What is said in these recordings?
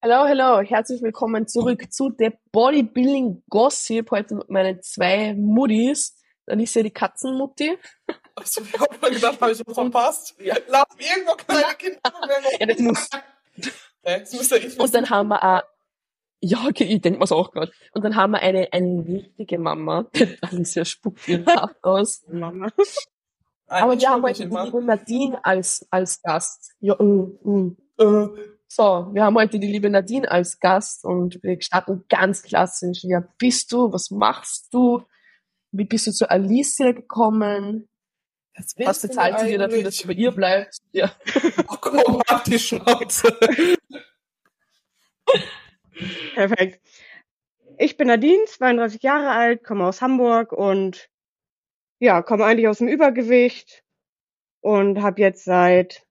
Hallo, hallo, herzlich willkommen zurück zu der Bodybuilding Gossip. Heute mit meinen zwei Muttis. Dann ist ja die Katzenmutti. Achso, ich hab mal gedacht, habe ich was verpasst. Ja. Laufen irgendwo kleine Kinder Ja, das muss. Ja, das müsste ich wissen. Und dann haben wir auch, ja, okay, ich denke mir's auch gerade. Und dann haben wir eine, eine richtige Mama. Alicia spuckt ihren Haft aus. Mama. Aber wir haben schon heute die Nadine als, als Gast. Ja, mm, mm. Äh, So, wir haben heute die liebe Nadine als Gast und wir starten ganz klassisch. Wer bist du? Was machst du? Wie bist du zu Alicia gekommen? Was, Was bezahlt sie dir dafür, dass du bei ihr bleibst? Ja. Oh, komm, mach die Schnauze. Perfekt. Ich bin Nadine, 32 Jahre alt, komme aus Hamburg und ja, komme eigentlich aus dem Übergewicht und habe jetzt seit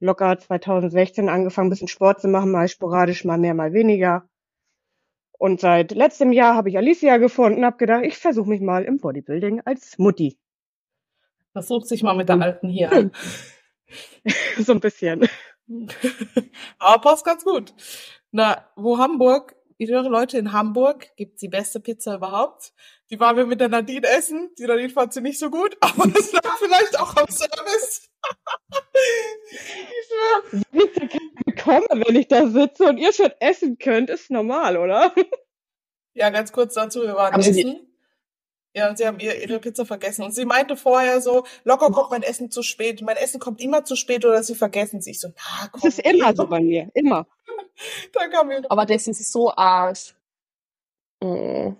locker 2016 angefangen, ein bisschen Sport zu machen, mal sporadisch, mal mehr, mal weniger. Und seit letztem Jahr habe ich Alicia gefunden, habe gedacht, ich versuche mich mal im Bodybuilding als Mutti. Versuch sich mal mit der Alten hier an. so ein bisschen. Aber passt ganz gut. Na, wo Hamburg, ich höre Leute in Hamburg, gibt's die beste Pizza überhaupt. Die waren wir mit der Nadine essen. Die Nadine fand sie nicht so gut, aber das lag vielleicht auch am Service. Ich bekommen, wenn ich da sitze und ihr schon essen könnt, ist normal, oder? Ja, ganz kurz dazu, wir waren Haben Sie essen. Ja, und sie haben ihr, ihre Pizza vergessen. Und sie meinte vorher so, locker kommt mein Essen zu spät. Mein Essen kommt immer zu spät oder sie vergessen sich. So, na komm. Das ist immer so bei mir, immer. Dann kam mir Aber das ist so arsch. Oh.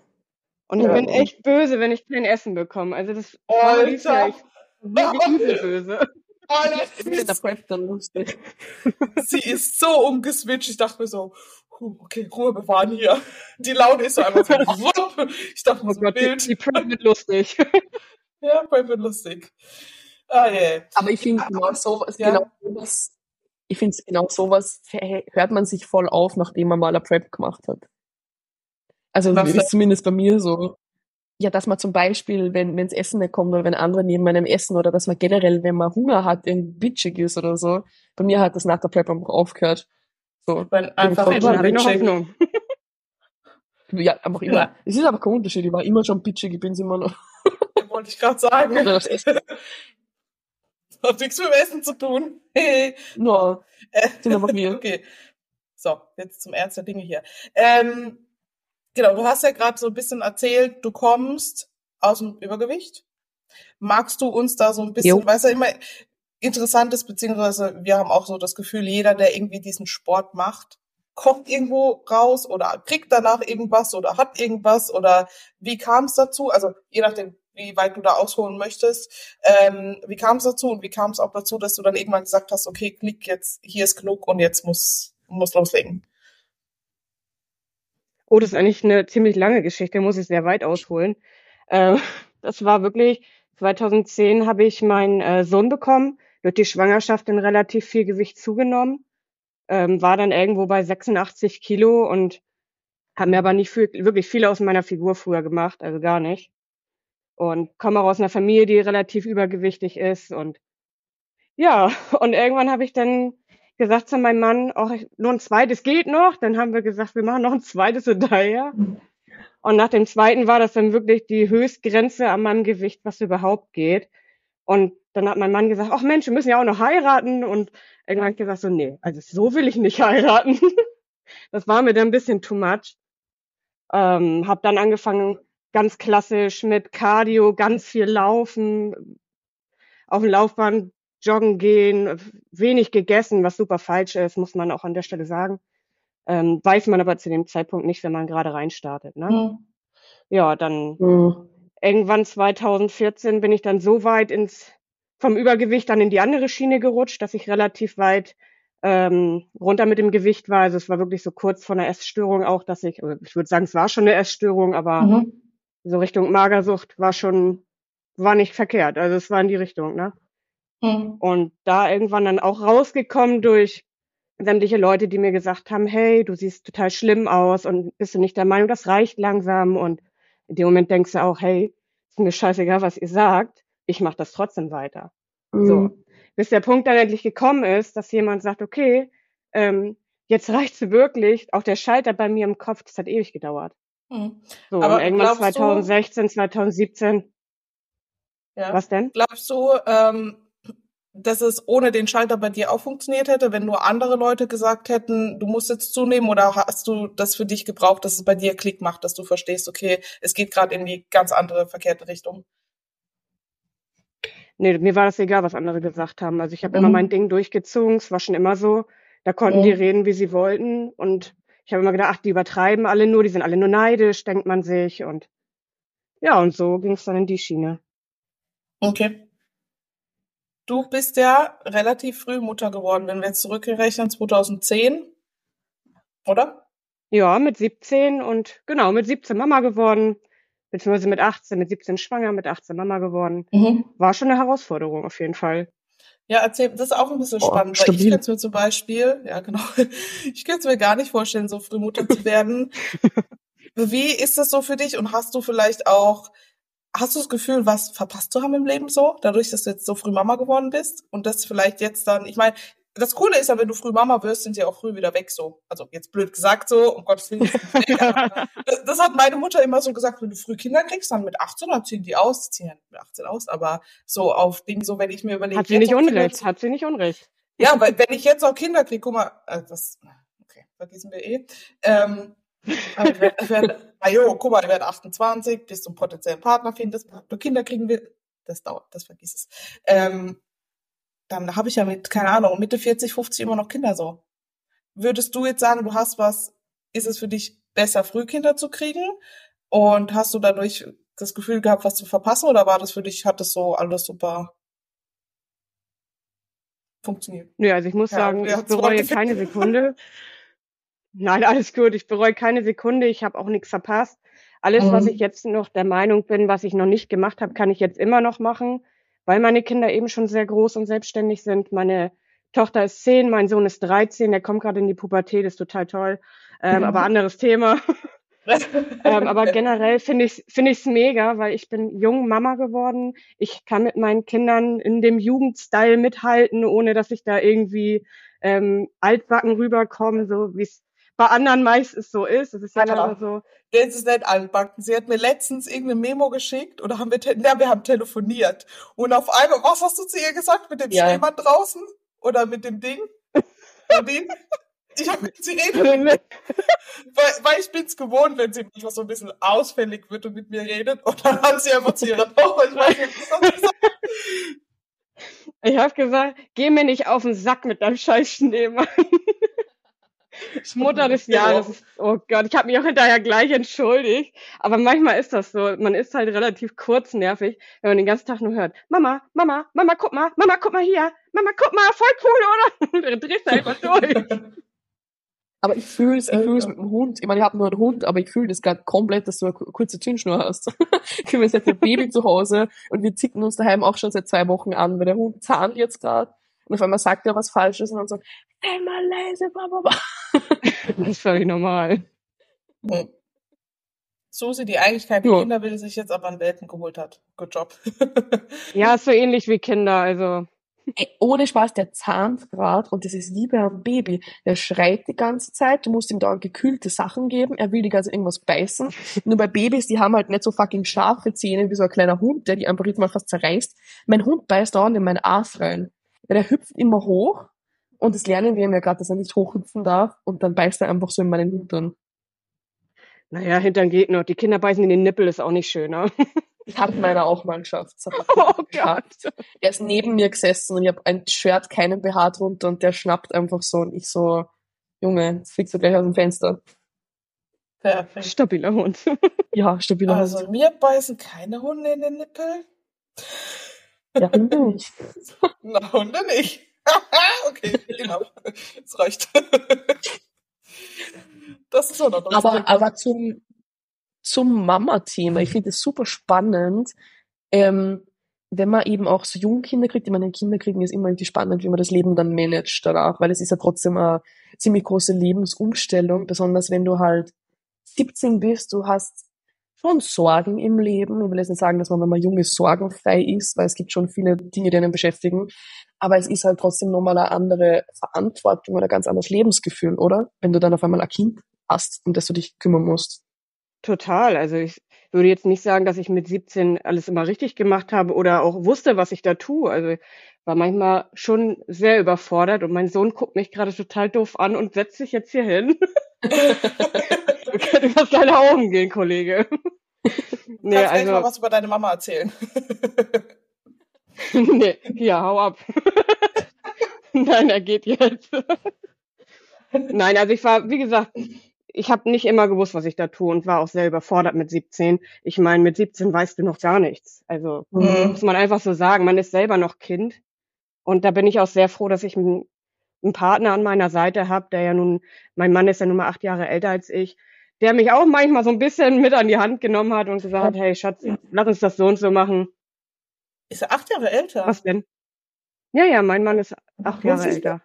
Und ich Ja. bin echt böse, wenn ich kein Essen bekomme. Also das Alter. Alicia, ich bin wirklich böse. Alter, Das ist in der Prep dann lustig. sie ist so umgeswitcht. Ich dachte mir so, okay, Ruhe bewahren hier. Die Laune ist so einfach so. wupp. ich dachte mir Oh so, die, wild. die Prep wird lustig. Ja, voll wird lustig. Ah, yeah. Aber ich finde genau sowas, Ja. genau sowas, ich finde genau sowas hört man sich voll auf, nachdem man mal eine Prep gemacht hat. Also Was ist zumindest bei mir so. Ja, dass man zum Beispiel, wenn wenns Essen nicht kommt oder wenn andere neben einem essen oder dass man generell, wenn man Hunger hat, irgendwie bitchig ist oder so. Bei mir hat das nach der Prep einfach aufgehört. So, Wenn einfach immer habe ich noch bitchig. Hoffnung. ja, einfach immer. Ja. Es ist aber kein Unterschied. Ich war immer schon bitchig, ich bin's immer noch. Wollte ich gerade sagen. Oder das Essen. Hat nichts mit dem Essen zu tun. Hey. No, Äh, sind einfach wir. Okay. So, jetzt zum Ernst der Dinge hier. Ähm, genau, du hast ja gerade so ein bisschen erzählt, du kommst aus dem Übergewicht. Magst du uns da so ein bisschen, Jo. weißt du, immer interessant ist, beziehungsweise wir haben auch so das Gefühl, jeder, der irgendwie diesen Sport macht, kommt irgendwo raus oder kriegt danach irgendwas oder hat irgendwas oder wie kam es dazu? Also je nachdem, wie weit du da ausholen möchtest. Ähm, wie kam es dazu und wie kam es auch dazu, dass du dann irgendwann gesagt hast, okay, klick jetzt, hier ist genug und jetzt muss muss loslegen. Oh, das ist eigentlich eine ziemlich lange Geschichte, muss ich sehr weit ausholen. Äh, das war wirklich, 2010 habe ich meinen äh, Sohn bekommen, durch die Schwangerschaft dann relativ viel Gewicht zugenommen, ähm, war dann irgendwo bei 86 Kilo und habe mir aber nicht viel, wirklich viel aus meiner Figur früher gemacht, also gar nicht. Und komme auch aus einer Familie, die relativ übergewichtig ist und ja, und irgendwann habe ich dann gesagt zu meinem Mann, auch nur ein zweites geht noch. Dann haben wir gesagt, wir machen noch ein zweites hinterher. Und nach dem zweiten war das dann wirklich die Höchstgrenze an meinem Gewicht, was überhaupt geht. Und dann hat mein Mann gesagt, ach Mensch, wir müssen ja auch noch heiraten. Und irgendwann gesagt, so, nee, also so will ich nicht heiraten. das war mir dann ein bisschen too much. Ähm, habe dann angefangen, ganz klassisch mit Cardio, ganz viel laufen, auf dem Laufband joggen gehen, wenig gegessen, was super falsch ist, muss man auch an der Stelle sagen. Ähm, weiß man aber zu dem Zeitpunkt nicht, wenn man gerade reinstartet. Ne? Mhm. Ja, dann Mhm. irgendwann 2014 bin ich dann so weit ins vom Übergewicht dann in die andere Schiene gerutscht, dass ich relativ weit ähm, runter mit dem Gewicht war. Also es war wirklich so kurz vor einer Essstörung auch, dass ich, also ich würde sagen, es war schon eine Essstörung, aber Mhm. so Richtung Magersucht war schon, war nicht verkehrt. Also es war in die Richtung, ne? Mhm. Und da irgendwann dann auch rausgekommen durch sämtliche Leute, die mir gesagt haben, hey, du siehst total schlimm aus und bist du nicht der Meinung, das reicht langsam. Und in dem Moment denkst du auch, hey, ist mir scheißegal, was ihr sagt, ich mache das trotzdem weiter. So. Mhm. Bis der Punkt dann endlich gekommen ist, dass jemand sagt, okay, ähm, jetzt reicht's wirklich. Auch der Schalter bei mir im Kopf, das hat ewig gedauert. Hm. So, Aber und irgendwann glaubst du- 2016, 2017. Ja. Was denn? Glaubst du, ähm, dass es ohne den Schalter bei dir auch funktioniert hätte, wenn nur andere Leute gesagt hätten, du musst jetzt zunehmen oder hast du das für dich gebraucht, dass es bei dir Klick macht, dass du verstehst, okay, es geht gerade in die ganz andere verkehrte Richtung? Nee, mir war das egal, was andere gesagt haben. Also ich habe Mhm. immer mein Ding durchgezogen, es war schon immer so. Da konnten Mhm. die reden, wie sie wollten. Und ich habe immer gedacht, ach, die übertreiben alle nur, die sind alle nur neidisch, denkt man sich. Und ja, und so ging es dann in die Schiene. Okay. Du bist ja relativ früh Mutter geworden, wenn wir jetzt zurückrechnen, 2010, oder? Ja, mit 17 und genau, mit 17 Mama geworden, beziehungsweise mit 18, mit 17 schwanger, mit 18 Mama geworden. War schon eine Herausforderung auf jeden Fall. Ja, erzähl, das ist auch ein bisschen Oh, spannend, weil ich stabil. könnte es mir zum Beispiel, ja genau, ich könnte es mir gar nicht vorstellen, so früh Mutter zu werden. Wie ist das so für dich und hast du vielleicht auch, hast du das Gefühl, was verpasst zu haben im Leben so, dadurch, dass du jetzt so früh Mama geworden bist und das vielleicht jetzt dann, ich meine, das Coole ist ja, wenn du früh Mama wirst, sind sie auch früh wieder weg so. Also jetzt blöd gesagt so, um Gottes Willen. das, das hat meine Mutter immer so gesagt, wenn du früh Kinder kriegst, dann mit 18, dann ziehen die aus, ziehen mit 18 aus, aber so auf Dinge, so wenn ich mir überlege, Hat sie nicht Kinder unrecht, hat sie nicht unrecht. ja, weil wenn ich jetzt auch Kinder kriege, guck mal, äh, das, okay, vergessen wir eh. Ähm, aber ich werd, ich werd, ah jo, guck mal, ich werde 28, bis zum potenziellen Partner findest, du Kinder kriegen will, das dauert, das vergiss es. Ähm, dann habe ich ja mit, keine Ahnung, Mitte 40, 50 immer noch Kinder so. Würdest du jetzt sagen, du hast was, ist es für dich besser, früh Kinder zu kriegen? Und hast du dadurch das Gefühl gehabt, was zu verpassen? Oder war das für dich, hat das so alles super funktioniert? Nö, also ich muss Ja, sagen, ich bereue keine Sekunde. Nein, alles gut. Ich bereue keine Sekunde. Ich habe auch nichts verpasst. Alles, was Mhm. ich jetzt noch der Meinung bin, was ich noch nicht gemacht habe, kann ich jetzt immer noch machen, weil meine Kinder eben schon sehr groß und selbstständig sind. Meine Tochter ist zehn, mein Sohn ist 13, der kommt gerade in die Pubertät, ist total toll. Ähm, Mhm. aber anderes Thema. ähm, aber generell finde ich finde ich es mega, weil ich bin jung Mama geworden. Ich kann mit meinen Kindern in dem Jugendstyle mithalten, ohne dass ich da irgendwie ähm, altbacken rüberkomme, so wie es bei anderen meistens so ist. Es ist ja leider so. Das ist nicht anbacken. Sie hat mir letztens irgendeine Memo geschickt oder haben wir, te ja, wir haben telefoniert. Und auf einmal, was hast du zu ihr gesagt? Mit dem Ja. Schneemann draußen? Oder mit dem Ding? Ich habe sie reden, weil, weil ich bin's gewohnt, wenn sie manchmal so ein bisschen ausfällig wird und mit mir redet. Und dann hat sie einfach zu ihrer Tochter, ich weiß nicht, was sie gesagt. Ich habe gesagt, geh mir nicht auf den Sack mit deinem scheiß Schneemann. Mutter des Jahres. Oh Gott, ich habe mich auch hinterher gleich entschuldigt. Aber manchmal ist das so. Man ist halt relativ kurznervig, wenn man den ganzen Tag nur hört, Mama, Mama, Mama, guck mal, Mama, guck mal hier, Mama, guck mal, voll cool, oder? Dann drehst du einfach durch. Aber ich fühl's, ich Äh, fühl's ja. mit dem Hund. Ich meine, ich habe nur einen Hund, aber ich fühle das gerade komplett, dass du eine ku- kurze Zündschnur hast. ich habe jetzt ein Baby zu Hause und wir zicken uns daheim auch schon seit zwei Wochen an, weil der Hund zahnt jetzt gerade. Und auf einmal sagt er was Falsches und dann so, sei mal leise, Papa. Das ist völlig normal. Hm. Susi, die eigentlich keine Ja. Kinder will, sich jetzt aber einen Welpen geholt hat. Good job. Ja, so ähnlich wie Kinder, also. Ey, ohne Spaß, der zahnt grad und das ist wie bei einem Baby. Der schreit die ganze Zeit, du musst ihm da gekühlte Sachen geben, er will die ganze Zeit irgendwas beißen. Nur bei Babys, die haben halt nicht so fucking scharfe Zähne wie so ein kleiner Hund, der die einfach Mal fast zerreißt. Mein Hund beißt dauernd in meinen Arsch rein. Ja, der hüpft immer hoch und das lernen wir ihm ja gerade, dass er nicht hochhüpfen darf und dann beißt er einfach so in meinen Hintern. Naja, Hintern geht noch. Die Kinder beißen in den Nippel, ist auch nicht schöner. Ich hatte meiner auch mal geschafft. Das Oh er geschafft. Er ist neben mir gesessen und ich habe ein Shirt, keinen BH drunter und der schnappt einfach so und ich so, Junge, jetzt fliegst du gleich aus dem Fenster. Perfekt. Stabiler Hund. Ja, stabiler Hund. Also mir beißen keine Hunde in den Nippel. Ja, Hunde nicht. Na, Hunde nicht. okay, genau. Das reicht. das ist auch noch Aber, aber zum, zum Mama-Thema, ich finde es super spannend, ähm, wenn man eben auch so Jungkinder kriegt, ich meine, Kinder kriegen ist immer irgendwie spannend, wie man das Leben dann managt danach, weil es ist ja trotzdem eine ziemlich große Lebensumstellung, besonders wenn du halt 17 bist, du hast schon Sorgen im Leben. Ich will jetzt nicht sagen, dass man, wenn man jung ist, sorgenfrei ist, weil es gibt schon viele Dinge, die einen beschäftigen. Aber es ist halt trotzdem nochmal eine andere Verantwortung oder ein ganz anderes Lebensgefühl, oder? Wenn du dann auf einmal ein Kind hast, um das du dich kümmern musst. Total. Also ich würde jetzt nicht sagen, dass ich mit 17 alles immer richtig gemacht habe oder auch wusste, was ich da tue. Also war manchmal schon sehr überfordert und mein Sohn guckt mich gerade total doof an und setzt sich jetzt hier hin. du könntest aus deine Augen gehen, Kollege. nee, Kannst also mal was über deine Mama erzählen. nee, ja, hau ab. Nein, er geht jetzt. Nein, also ich war, wie gesagt, ich habe nicht immer gewusst, was ich da tue und war auch sehr überfordert mit 17. Ich meine, mit 17 weißt du noch gar nichts. Also mhm. muss man einfach so sagen, man ist selber noch Kind. Und da bin ich auch sehr froh, dass ich einen, Partner an meiner Seite habe, der ja nun, mein Mann ist ja nun mal acht Jahre älter als ich, der mich auch manchmal so ein bisschen mit an die Hand genommen hat und gesagt hat, hey Schatz, lass uns das so und so machen. Ist er acht Jahre älter? Was denn? Ja, ja, mein Mann ist acht Jahre älter.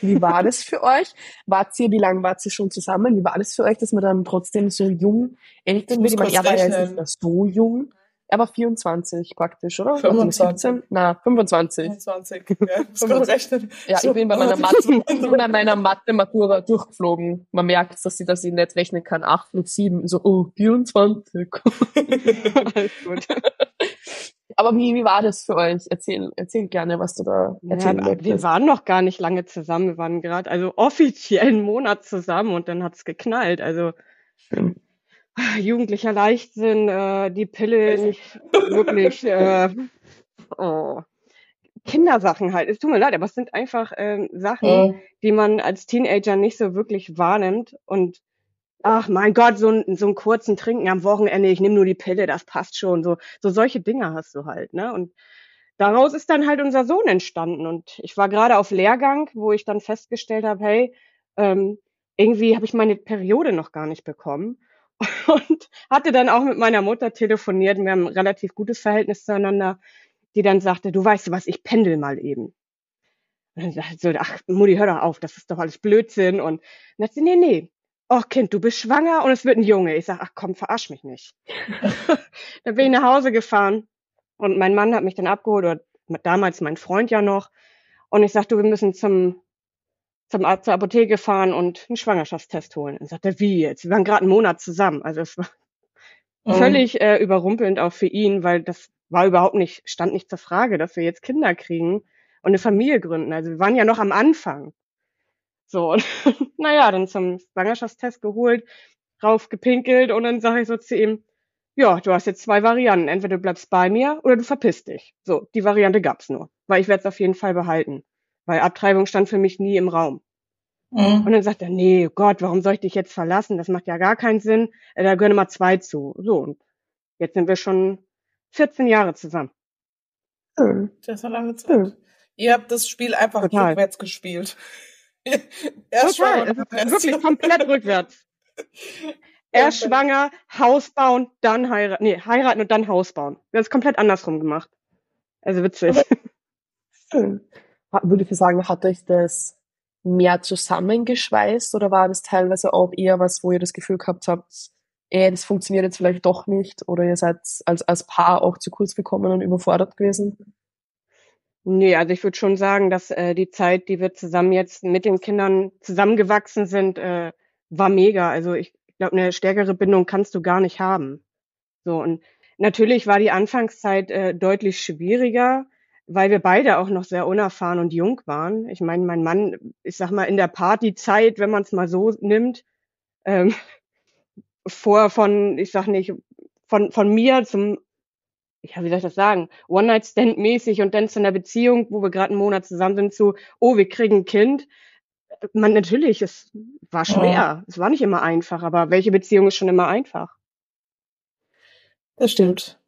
Wie war das für euch? Wart ihr, wie lange wart ihr schon zusammen? Wie war das für euch, dass man dann trotzdem so jung Eltern wird? Ich meine, er war ja jetzt nicht so jung. Er war 24 praktisch, oder? 25. Na, 25. 25, ja, ich rechnen. Ja, ich bin bei meiner Mathe, ich bin bei meiner Mathe-Matura durchgeflogen. Man merkt, dass sie, sie nicht rechnen kann. 8 und 7, so, oh, 24. Alles gut. Aber wie, wie war das für euch? Erzähl, erzähl gerne, was du da erzählen ja, Wir waren noch gar nicht lange zusammen. Wir waren gerade, also offiziell einen Monat zusammen und dann hat's geknallt. Also Schön. jugendlicher Leichtsinn, äh, die Pille nicht wirklich, äh, oh. Kindersachen halt. Es tut mir leid, aber es sind einfach ähm, Sachen, oh. die man als Teenager nicht so wirklich wahrnimmt und ach mein Gott, so, ein, so einen kurzen Trinken am Wochenende, ich nehme nur die Pille, das passt schon. So, so solche Dinge hast du halt, ne? Und daraus ist dann halt unser Sohn entstanden. Und ich war gerade auf Lehrgang, wo ich dann festgestellt habe, hey, ähm, irgendwie habe ich meine Periode noch gar nicht bekommen. Und hatte dann auch mit meiner Mutter telefoniert. Wir haben ein relativ gutes Verhältnis zueinander, die dann sagte, du weißt was, ich pendel mal eben. Und dann sagte so, ach, Mutti, hör doch auf, das ist doch alles Blödsinn. Und dann sagte sie, nee, nee, oh Kind, du bist schwanger und es wird ein Junge. Ich sag, ach komm, verarsch mich nicht. dann bin ich nach Hause gefahren und mein Mann hat mich dann abgeholt, oder damals mein Freund ja noch. Und ich sag, du, wir müssen zum, zum zur Apotheke fahren und einen Schwangerschaftstest holen. Und sagt er, wie jetzt? Wir waren gerade einen Monat zusammen. Also es war mhm. völlig äh, überrumpelnd auch für ihn, weil das war überhaupt nicht, stand nicht zur Frage, dass wir jetzt Kinder kriegen und eine Familie gründen. Also wir waren ja noch am Anfang. So, und naja, dann zum Schwangerschaftstest geholt, raufgepinkelt und dann sage ich so zu ihm, ja, du hast jetzt zwei Varianten. Entweder du bleibst bei mir oder du verpisst dich. So, die Variante gab's nur. Weil ich werde es auf jeden Fall behalten. Weil Abtreibung stand für mich nie im Raum. Mhm. Und dann sagt er, nee, Gott, warum soll ich dich jetzt verlassen? Das macht ja gar keinen Sinn. Äh, da gehören mal zwei zu. So, und jetzt sind wir schon 14 Jahre zusammen. Das ist eine lange Zeit. Ihr habt das Spiel einfach Total. rückwärts gespielt. Erst Total, es ist wirklich komplett rückwärts. Erst schwanger, Haus bauen, dann heiraten. Nee, heiraten und dann Haus bauen. Wir haben es komplett andersrum gemacht. Also witzig. Würde ich sagen, hat euch das mehr zusammengeschweißt oder war das teilweise auch eher was, wo ihr das Gefühl gehabt habt, ey, das funktioniert jetzt vielleicht doch nicht oder ihr seid als, als Paar auch zu kurz gekommen und überfordert gewesen? Nee, also ich würde schon sagen, dass äh, die Zeit, die wir zusammen jetzt mit den Kindern zusammengewachsen sind, äh, war mega. Also ich glaube, eine stärkere Bindung kannst du gar nicht haben. So und natürlich war die Anfangszeit äh, deutlich schwieriger, weil wir beide auch noch sehr unerfahren und jung waren. Ich meine, mein Mann, ich sag mal, in der Partyzeit, wenn man es mal so nimmt, ähm, vor von, ich sag nicht, von, von mir zum ja, wie soll ich das sagen, One-Night-Stand-mäßig und dann zu einer Beziehung, wo wir gerade einen Monat zusammen sind, zu, oh, wir kriegen ein Kind. Man, natürlich, es war schwer. Oh. Es war nicht immer einfach, aber welche Beziehung ist schon immer einfach? Das stimmt.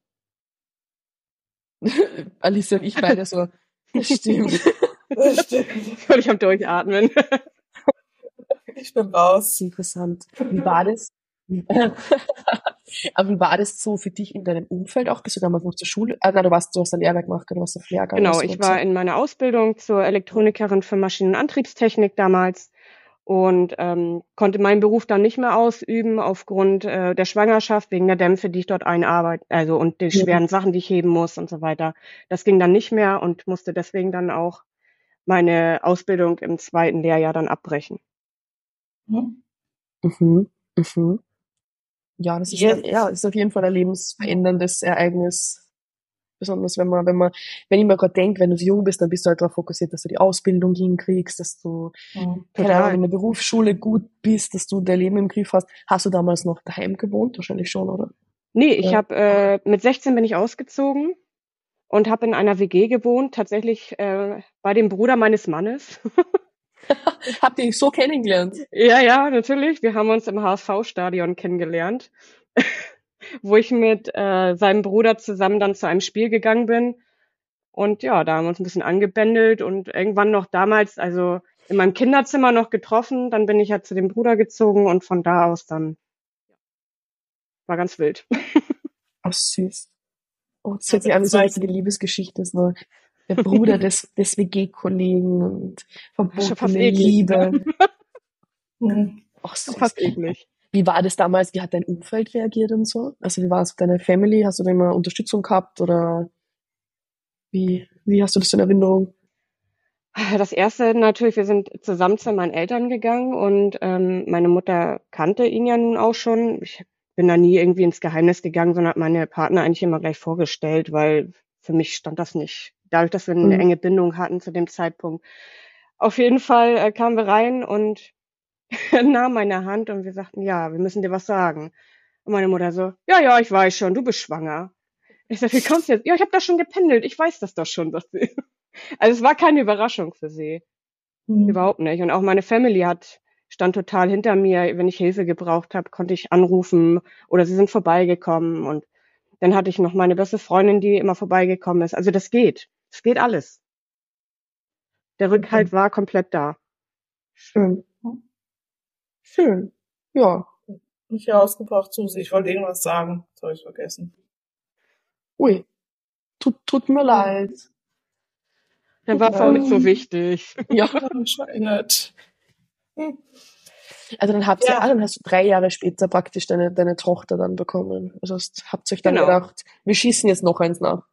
Alice und ich beide so, das stimmt. Das stimmt. Ich am Durchatmen. Ich bin raus. Interessant. Wie war das? Aber wie war das so für dich in deinem Umfeld auch? Bist du damals noch zur Schule? Ah, nein, du warst, du hast eine Lehre gemacht, du warst auf Lehrgang. Genau, ich war so. in meiner Ausbildung zur Elektronikerin für Maschinen- und Antriebstechnik damals. Und ähm, konnte meinen Beruf dann nicht mehr ausüben aufgrund äh, der Schwangerschaft wegen der Dämpfe, die ich dort einarbeite, also und den schweren Sachen, die ich heben muss und so weiter. Das ging dann nicht mehr und musste deswegen dann auch meine Ausbildung im zweiten Lehrjahr dann abbrechen. Mhm. Mhm. Mhm. Ja, das ist, yes. ja, ist auf jeden Fall ein lebensveränderndes Ereignis, Besonders wenn man, wenn man, wenn ich mir gerade denke, wenn du so jung bist, dann bist du halt darauf fokussiert, dass du die Ausbildung hinkriegst, dass du, mhm. keine Ahnung, in der Berufsschule gut bist, dass du dein Leben im Griff hast. Hast du damals noch daheim gewohnt? Wahrscheinlich schon, oder? Nee, ich ja. habe äh, mit 16 bin ich ausgezogen und habe in einer WG gewohnt, tatsächlich äh, bei dem Bruder meines Mannes. Habt ihr so kennengelernt? Ja, ja, natürlich. Wir haben uns im HSV-Stadion kennengelernt wo ich mit äh, seinem Bruder zusammen dann zu einem Spiel gegangen bin. Und ja, da haben wir uns ein bisschen angebändelt und irgendwann noch damals, also in meinem Kinderzimmer noch getroffen. Dann bin ich ja zu dem Bruder gezogen und von da aus dann war ganz wild. Ach, süß. Oh, das hört sich an wie so eine Liebesgeschichte. So der Bruder des, des WG-Kollegen und verbotene Liebe. Ach, süß. Fast eklig. Wie war das damals? Wie hat dein Umfeld reagiert und so? Also wie war es mit deiner Family? Hast du da immer Unterstützung gehabt oder wie, wie hast du das in Erinnerung? Das erste natürlich, wir sind zusammen zu meinen Eltern gegangen und ähm, meine Mutter kannte ihn ja nun auch schon. Ich bin da nie irgendwie ins Geheimnis gegangen, sondern hat meine Partner eigentlich immer gleich vorgestellt, weil für mich stand das nicht. Dadurch, dass wir eine mhm. enge Bindung hatten zu dem Zeitpunkt. Auf jeden Fall äh, kamen wir rein und nahm meine Hand und wir sagten, ja, wir müssen dir was sagen. Und meine Mutter so, ja, ja, ich weiß schon, du bist schwanger. Ich sag, wie kommst du jetzt? Ja, ich habe da schon gependelt, ich weiß das doch schon, sagt sie. Also es war keine Überraschung für sie. Mhm. Überhaupt nicht. Und auch meine Family hat, stand total hinter mir. Wenn ich Hilfe gebraucht habe, konnte ich anrufen oder sie sind vorbeigekommen. Und dann hatte ich noch meine beste Freundin, die immer vorbeigekommen ist. Also das geht. Es geht alles. Der Rückhalt war komplett da. Schön. Schön. Ja. Nicht herausgebracht, Susi. Ich wollte irgendwas sagen. Das habe ich vergessen. Ui. Tut, tut mir leid. Der war voll nicht so wichtig. Ja, anscheinend. Hm. Also dann habt ihr, ja. dann hast du drei Jahre später praktisch deine, deine Tochter dann bekommen. Also habt ihr euch dann genau. gedacht, wir schießen jetzt noch eins nach.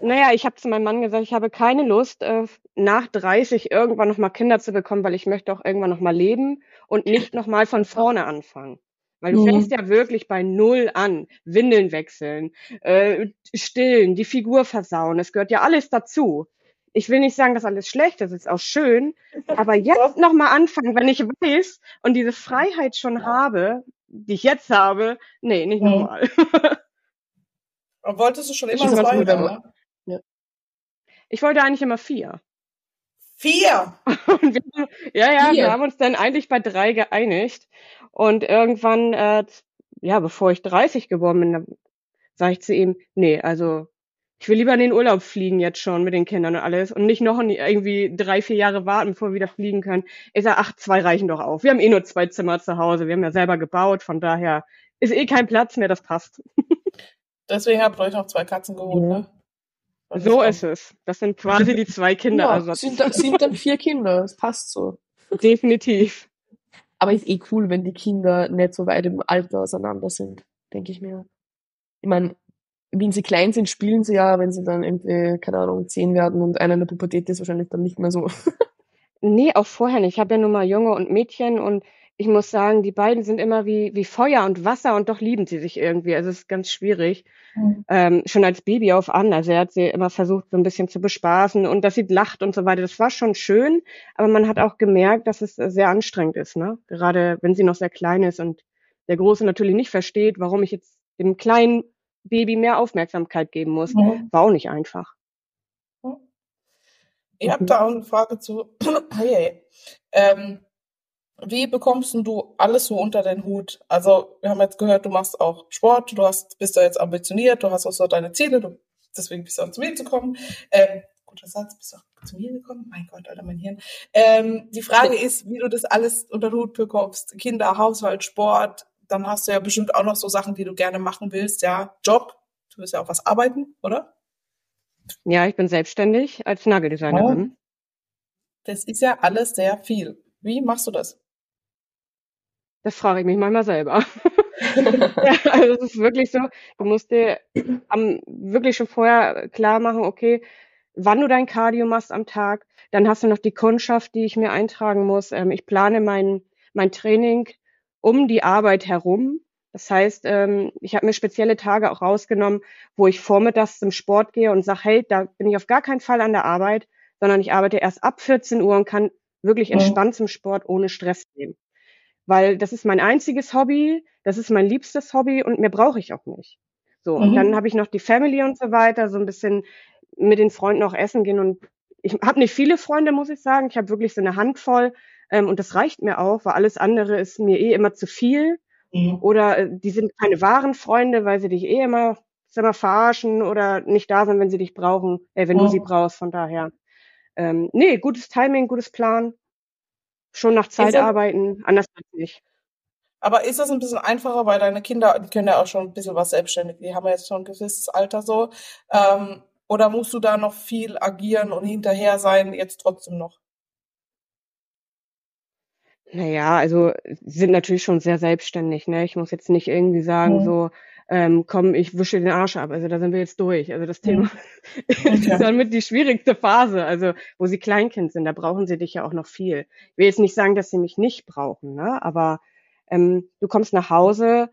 Naja, ich habe zu meinem Mann gesagt, ich habe keine Lust, äh, nach 30 irgendwann nochmal Kinder zu bekommen, weil ich möchte auch irgendwann nochmal leben und nicht nochmal von vorne anfangen. Weil du mhm. fängst ja wirklich bei Null an. Windeln wechseln, äh, stillen, die Figur versauen. Es gehört ja alles dazu. Ich will nicht sagen, dass alles schlecht ist, ist auch schön. Aber jetzt nochmal anfangen, wenn ich weiß und diese Freiheit schon habe, die ich jetzt habe, nee, nicht mhm. nochmal. Und wolltest du schon immer zwei? Ne? Ja. Ich wollte eigentlich immer vier. Vier? wir, ja, ja, vier. wir haben uns dann eigentlich bei drei geeinigt. Und irgendwann, äh, ja, bevor ich 30 geworden bin, da sage ich zu ihm, nee, also ich will lieber in den Urlaub fliegen jetzt schon mit den Kindern und alles und nicht noch irgendwie drei, vier Jahre warten, bevor wir wieder fliegen können. Ich sage, ach, zwei reichen doch auf. Wir haben eh nur zwei Zimmer zu Hause. Wir haben ja selber gebaut, von daher ist eh kein Platz mehr, das passt. Deswegen habt ihr euch noch zwei Katzen geholt, ja. ne? So ist es. Das sind quasi die zwei Kinder. Ja, also sind, sind dann vier Kinder. Das passt so. Definitiv. Aber ist eh cool, wenn die Kinder nicht so weit im Alter auseinander sind, denke ich mir. Ich meine, wenn sie klein sind, spielen sie ja, wenn sie dann irgendwie, keine Ahnung, zehn werden und einer in der Pubertät ist, wahrscheinlich dann nicht mehr so. nee, auch vorher nicht. Ich habe ja nur mal Junge und Mädchen und ich muss sagen, die beiden sind immer wie, wie Feuer und Wasser und doch lieben sie sich irgendwie. Also es ist ganz schwierig. Mhm. Ähm, schon als Baby auf an. Also er hat sie immer versucht, so ein bisschen zu bespaßen und dass sie lacht und so weiter. Das war schon schön, aber man hat auch gemerkt, dass es sehr anstrengend ist, ne? Gerade wenn sie noch sehr klein ist und der Große natürlich nicht versteht, warum ich jetzt dem kleinen Baby mehr Aufmerksamkeit geben muss. Mhm. War auch nicht einfach. Mhm. Ihr habt da auch eine Frage zu. hey, ähm, wie bekommst du alles so unter den Hut? Also, wir haben jetzt gehört, du machst auch Sport, du hast, bist da jetzt ambitioniert, du hast auch so deine Ziele, du, deswegen bist du auch zu mir gekommen. Ähm, guter Satz, bist du auch zu mir gekommen? Mein Gott, Alter, mein Hirn. Ähm, die Frage ist, wie du das alles unter den Hut bekommst. Kinder, Haushalt, Sport, dann hast du ja bestimmt auch noch so Sachen, die du gerne machen willst, ja. Job, du willst ja auch was arbeiten, oder? Ja, ich bin selbstständig als Nageldesignerin. Oh. Das ist ja alles sehr viel. Wie machst du das? Das frage ich mich manchmal selber. ja, also es ist wirklich so, du musst dir am, wirklich schon vorher klar machen, okay, wann du dein Cardio machst am Tag. Dann hast du noch die Kundschaft, die ich mir eintragen muss. Ähm, ich plane mein, mein Training um die Arbeit herum. Das heißt, ähm, ich habe mir spezielle Tage auch rausgenommen, wo ich vormittags zum Sport gehe und sage, hey, da bin ich auf gar keinen Fall an der Arbeit, sondern ich arbeite erst ab 14 Uhr und kann wirklich entspannt zum Sport ohne Stress gehen. Weil das ist mein einziges Hobby, das ist mein liebstes Hobby und mehr brauche ich auch nicht. So, mhm. und dann habe ich noch die Family und so weiter, so ein bisschen mit den Freunden auch essen gehen und ich habe nicht viele Freunde, muss ich sagen. Ich habe wirklich so eine Handvoll ähm, und das reicht mir auch, weil alles andere ist mir eh immer zu viel. Mhm. Oder äh, die sind keine wahren Freunde, weil sie dich eh immer, sag mal, verarschen oder nicht da sind, wenn sie dich brauchen, äh, wenn mhm. du sie brauchst. Von daher. Ähm, nee, gutes Timing, gutes Plan. Schon nach Zeit arbeiten, anders als nicht. Aber ist das ein bisschen einfacher, weil deine Kinder, die können ja auch schon ein bisschen was selbstständig, die haben ja jetzt schon ein gewisses Alter so. Ähm, oder musst du da noch viel agieren und hinterher sein, jetzt trotzdem noch? Naja, also sind natürlich schon sehr selbstständig. Ne? Ich muss jetzt nicht irgendwie sagen, mhm. so, ähm, komm, ich wische den Arsch ab. Also da sind wir jetzt durch. Also das Thema mhm. ist dann mit die schwierigste Phase, also wo sie Kleinkind sind, da brauchen sie dich ja auch noch viel. Ich will jetzt nicht sagen, dass sie mich nicht brauchen, ne? aber ähm, du kommst nach Hause,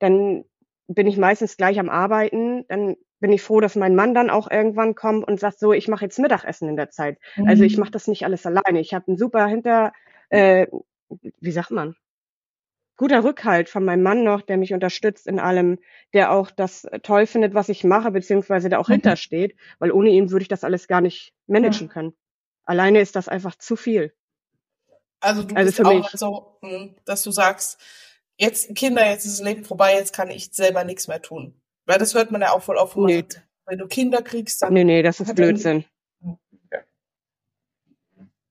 dann bin ich meistens gleich am Arbeiten, dann bin ich froh, dass mein Mann dann auch irgendwann kommt und sagt, so, ich mache jetzt Mittagessen in der Zeit. Mhm. Also ich mhm. mache das nicht alles alleine. Ich habe einen super hinter, äh, wie sagt man, guter Rückhalt von meinem Mann noch, der mich unterstützt in allem, der auch das toll findet, was ich mache, beziehungsweise der auch mhm. hintersteht, weil ohne ihn würde ich das alles gar nicht managen ja. können. Alleine ist das einfach zu viel. Also du also bist auch mich. so, hm, dass du sagst, jetzt Kinder, jetzt ist das Leben vorbei, jetzt kann ich selber nichts mehr tun. Weil das hört man ja auch voll oft. Nee. Wenn du Kinder kriegst, dann. Nee, nee, das ist Blödsinn. Ja.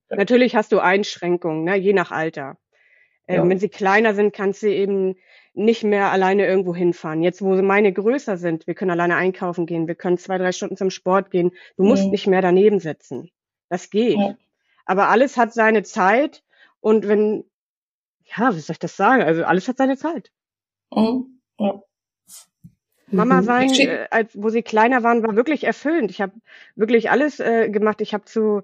Natürlich hast du Einschränkungen, ne, je nach Alter. Ähm, ja. Wenn sie kleiner sind, kannst du eben nicht mehr alleine irgendwo hinfahren. Jetzt, wo meine größer sind, wir können alleine einkaufen gehen, wir können zwei, drei Stunden zum Sport gehen. Du musst mhm. nicht mehr daneben sitzen. Das geht. Ja. Aber alles hat seine Zeit und wenn, ja, wie soll ich das sagen? Also alles hat seine Zeit. Mhm. Ja. Mama mhm. sein, äh, als wo sie kleiner waren, war wirklich erfüllend. Ich habe wirklich alles äh, gemacht. Ich habe zu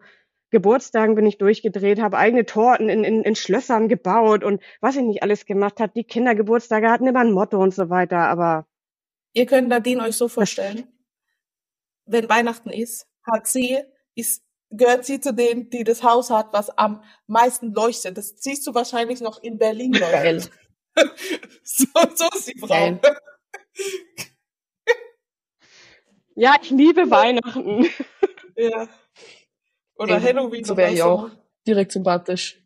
Geburtstagen bin ich durchgedreht, habe eigene Torten in, in, in Schlössern gebaut und was ich nicht alles gemacht habe. Die Kindergeburtstage hatten immer ein Motto und so weiter, aber. Ihr könnt Nadine euch so vorstellen, wenn Weihnachten ist, hat sie, ist, gehört sie zu denen, die das Haus hat, was am meisten leuchtet. Das siehst du wahrscheinlich noch in Berlin. Geil. so, so ist die Frau. Ja, ich liebe Weihnachten. Ja. Oder Ey, Halloween. So wäre ich auch direkt sympathisch.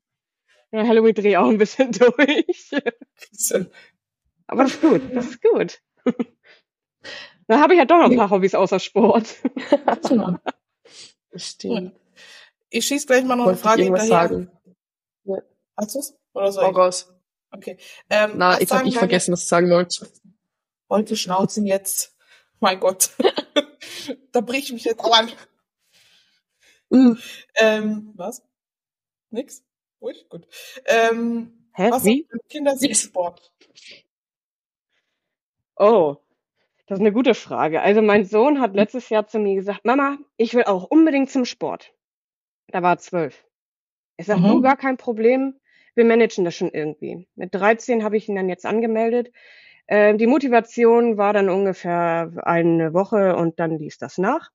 Ja, Halloween drehe ich auch ein bisschen durch. Aber das ist gut, das ist gut. Da habe ich ja doch noch ein paar Hobbys außer Sport. Stimmt. Ich schieße gleich mal noch eine Frage hinterher. Sagen. Ja. Hast du's? Oder soll ich? raus. Okay. Ähm, Na, jetzt habe ich vergessen, was du sagen wolltest. Wollte schnauzen jetzt. Mein Gott. da bricht ich mich jetzt an. Mhm. Ähm, was? Nix? Ruhig? Gut. Ähm, Hä? Was Wie? Kindersport. Oh, das ist eine gute Frage. Also mein Sohn hat letztes Jahr zu mir gesagt, Mama, ich will auch unbedingt zum Sport. Da war zwölf. Ich sage, mhm. du, gar kein Problem. Wir managen das schon irgendwie. Mit 13 habe ich ihn dann jetzt angemeldet. Äh, die Motivation war dann ungefähr eine Woche und dann ließ das nach.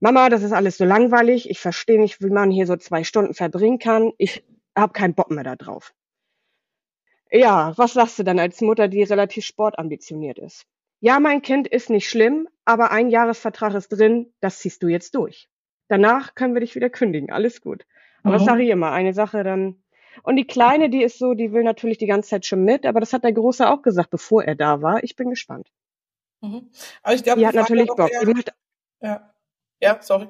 Mama, das ist alles so langweilig, ich verstehe nicht, wie man hier so zwei Stunden verbringen kann, ich habe keinen Bock mehr da drauf. Ja, was sagst du dann als Mutter, die relativ sportambitioniert ist? Ja, mein Kind ist nicht schlimm, aber ein Jahresvertrag ist drin, das ziehst du jetzt durch. Danach können wir dich wieder kündigen, alles gut. Aber mhm. das sage ich immer, eine Sache dann. Und die Kleine, die ist so, die will natürlich die ganze Zeit schon mit, aber das hat der Große auch gesagt, bevor er da war. Ich bin gespannt. Mhm. Aber ich glaube, die hat natürlich Bock. Eher, ja. Ja, sorry.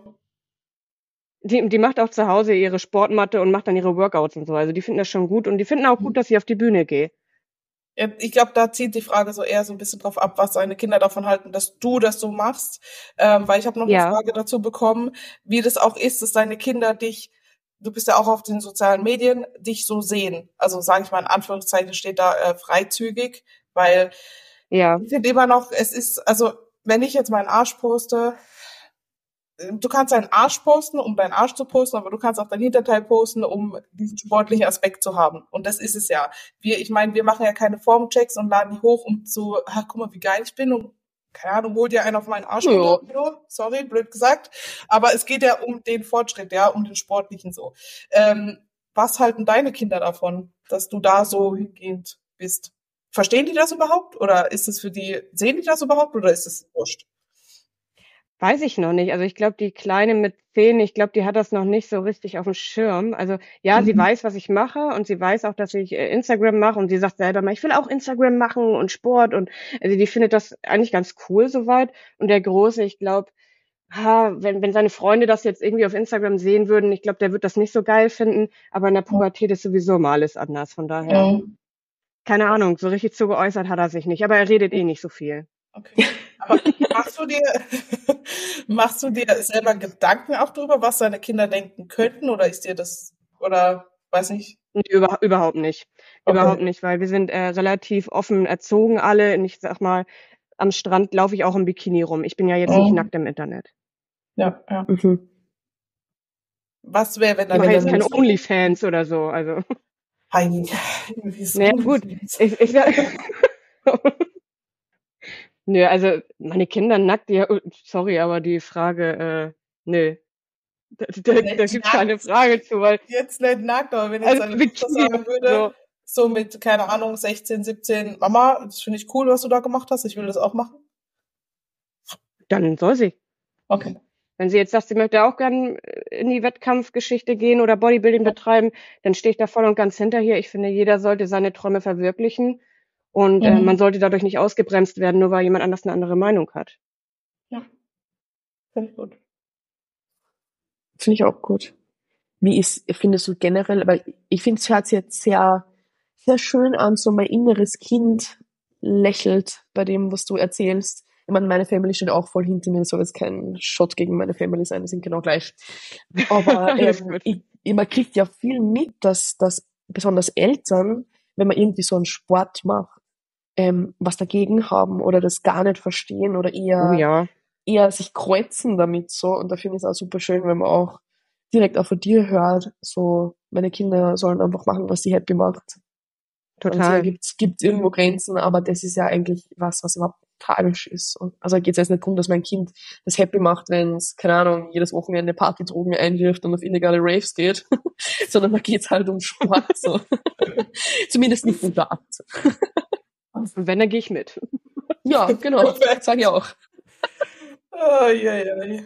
Die, die macht auch zu Hause ihre Sportmatte und macht dann ihre Workouts und so. Also die finden das schon gut und die finden auch gut, dass sie auf die Bühne geht. Ja, ich glaube, da zieht die Frage so eher so ein bisschen drauf ab, was seine Kinder davon halten, dass du das so machst. Ähm, weil ich habe noch ja. eine Frage dazu bekommen, wie das auch ist, dass deine Kinder dich du bist ja auch auf den sozialen Medien, dich so sehen. Also sage ich mal in Anführungszeichen steht da äh, freizügig, weil Ja. ich finde immer noch, es ist, also wenn ich jetzt meinen Arsch poste, du kannst deinen Arsch posten, um deinen Arsch zu posten, aber du kannst auch dein Hinterteil posten, um diesen sportlichen Aspekt zu haben. Und das ist es ja. Wir, ich meine, wir machen ja keine Formchecks und laden die hoch, um zu, ach, guck mal, wie geil ich bin und keine Ahnung, hol dir einen auf meinen Arsch. Ja. Sorry, blöd gesagt. Aber es geht ja um den Fortschritt, ja, um den sportlichen so. Ähm, was halten deine Kinder davon, dass du da so hingehend bist? Verstehen die das überhaupt? Oder ist es für die, sehen die das überhaupt oder ist es wurscht? Weiß ich noch nicht. Also ich glaube, die Kleine mit zehn, ich glaube, die hat das noch nicht so richtig auf dem Schirm. Also ja, sie Mhm. weiß, was ich mache und sie weiß auch, dass ich äh, Instagram mache und sie sagt selber mal, ich will auch Instagram machen und Sport und also die findet das eigentlich ganz cool soweit. Und der Große, ich glaube, ha, wenn, wenn seine Freunde das jetzt irgendwie auf Instagram sehen würden, ich glaube, der wird das nicht so geil finden. Aber in der Pubertät ist sowieso mal alles anders. Von daher, Mhm. keine Ahnung, so richtig zu geäußert hat er sich nicht. Aber er redet eh nicht so viel. Okay. Aber machst du dir, machst du dir selber Gedanken auch drüber, was deine Kinder denken könnten? Oder ist dir das, oder weiß nicht? Nee, über, überhaupt nicht. Okay. Überhaupt nicht, weil wir sind äh, relativ offen erzogen alle. Und ich sag mal, am Strand laufe ich auch im Bikini rum. Ich bin ja jetzt nicht Mhm. nackt im Internet. Ja, ja. Mhm. Was wäre, wenn Ich deine mache jetzt keine Onlyfans oder so. Also, ist naja, gut. Ich, ich, nö, also meine Kinder nackt, ja, oh, sorry, aber die Frage, äh, nö. Da, da, da gibt's Nackt? keine Frage zu, weil Jetzt nicht nackt, aber wenn jetzt also deine Tochter sagen würde, so, so mit, keine Ahnung, 16, 17, Mama, das finde ich cool, was du da gemacht hast, ich will das auch machen. dann soll sie. Okay. Wenn sie jetzt sagt, sie möchte auch gern äh, in die Wettkampfgeschichte gehen oder Bodybuilding betreiben, dann stehe ich da voll und ganz hinter hier. Ich finde, jeder sollte seine Träume verwirklichen und äh, Mhm. man sollte dadurch nicht ausgebremst werden, nur weil jemand anders eine andere Meinung hat. Finde ich gut. Finde ich auch gut. Wie ist, findest du generell, weil ich finde, es hört sich jetzt sehr, sehr schön an, so mein inneres Kind lächelt bei dem, was du erzählst. Ich meine, meine Family steht auch voll hinter mir, soll jetzt kein Shot gegen meine Family sein, die sind genau gleich. Aber ähm, ich, man kriegt ja viel mit, dass, dass besonders Eltern, wenn man irgendwie so einen Sport macht, ähm, was dagegen haben oder das gar nicht verstehen oder eher Oh ja. eher sich kreuzen damit so. Und da finde ich es auch super schön, wenn man auch direkt auch von dir hört, so, meine Kinder sollen einfach machen, was sie happy macht. Total. gibt's, gibt's irgendwo Grenzen, aber das ist ja eigentlich was, was überhaupt tragisch ist. Und also geht es jetzt nicht darum, dass mein Kind das happy macht, wenn es, keine Ahnung, jedes Wochenende Partydrogen einwirft und auf illegale Raves geht, sondern da geht's halt um Sport. So. Zumindest nicht um Dart. Wenn, dann gehe ich mit. Ja, genau. Sag ich auch. Ai, ai, ai.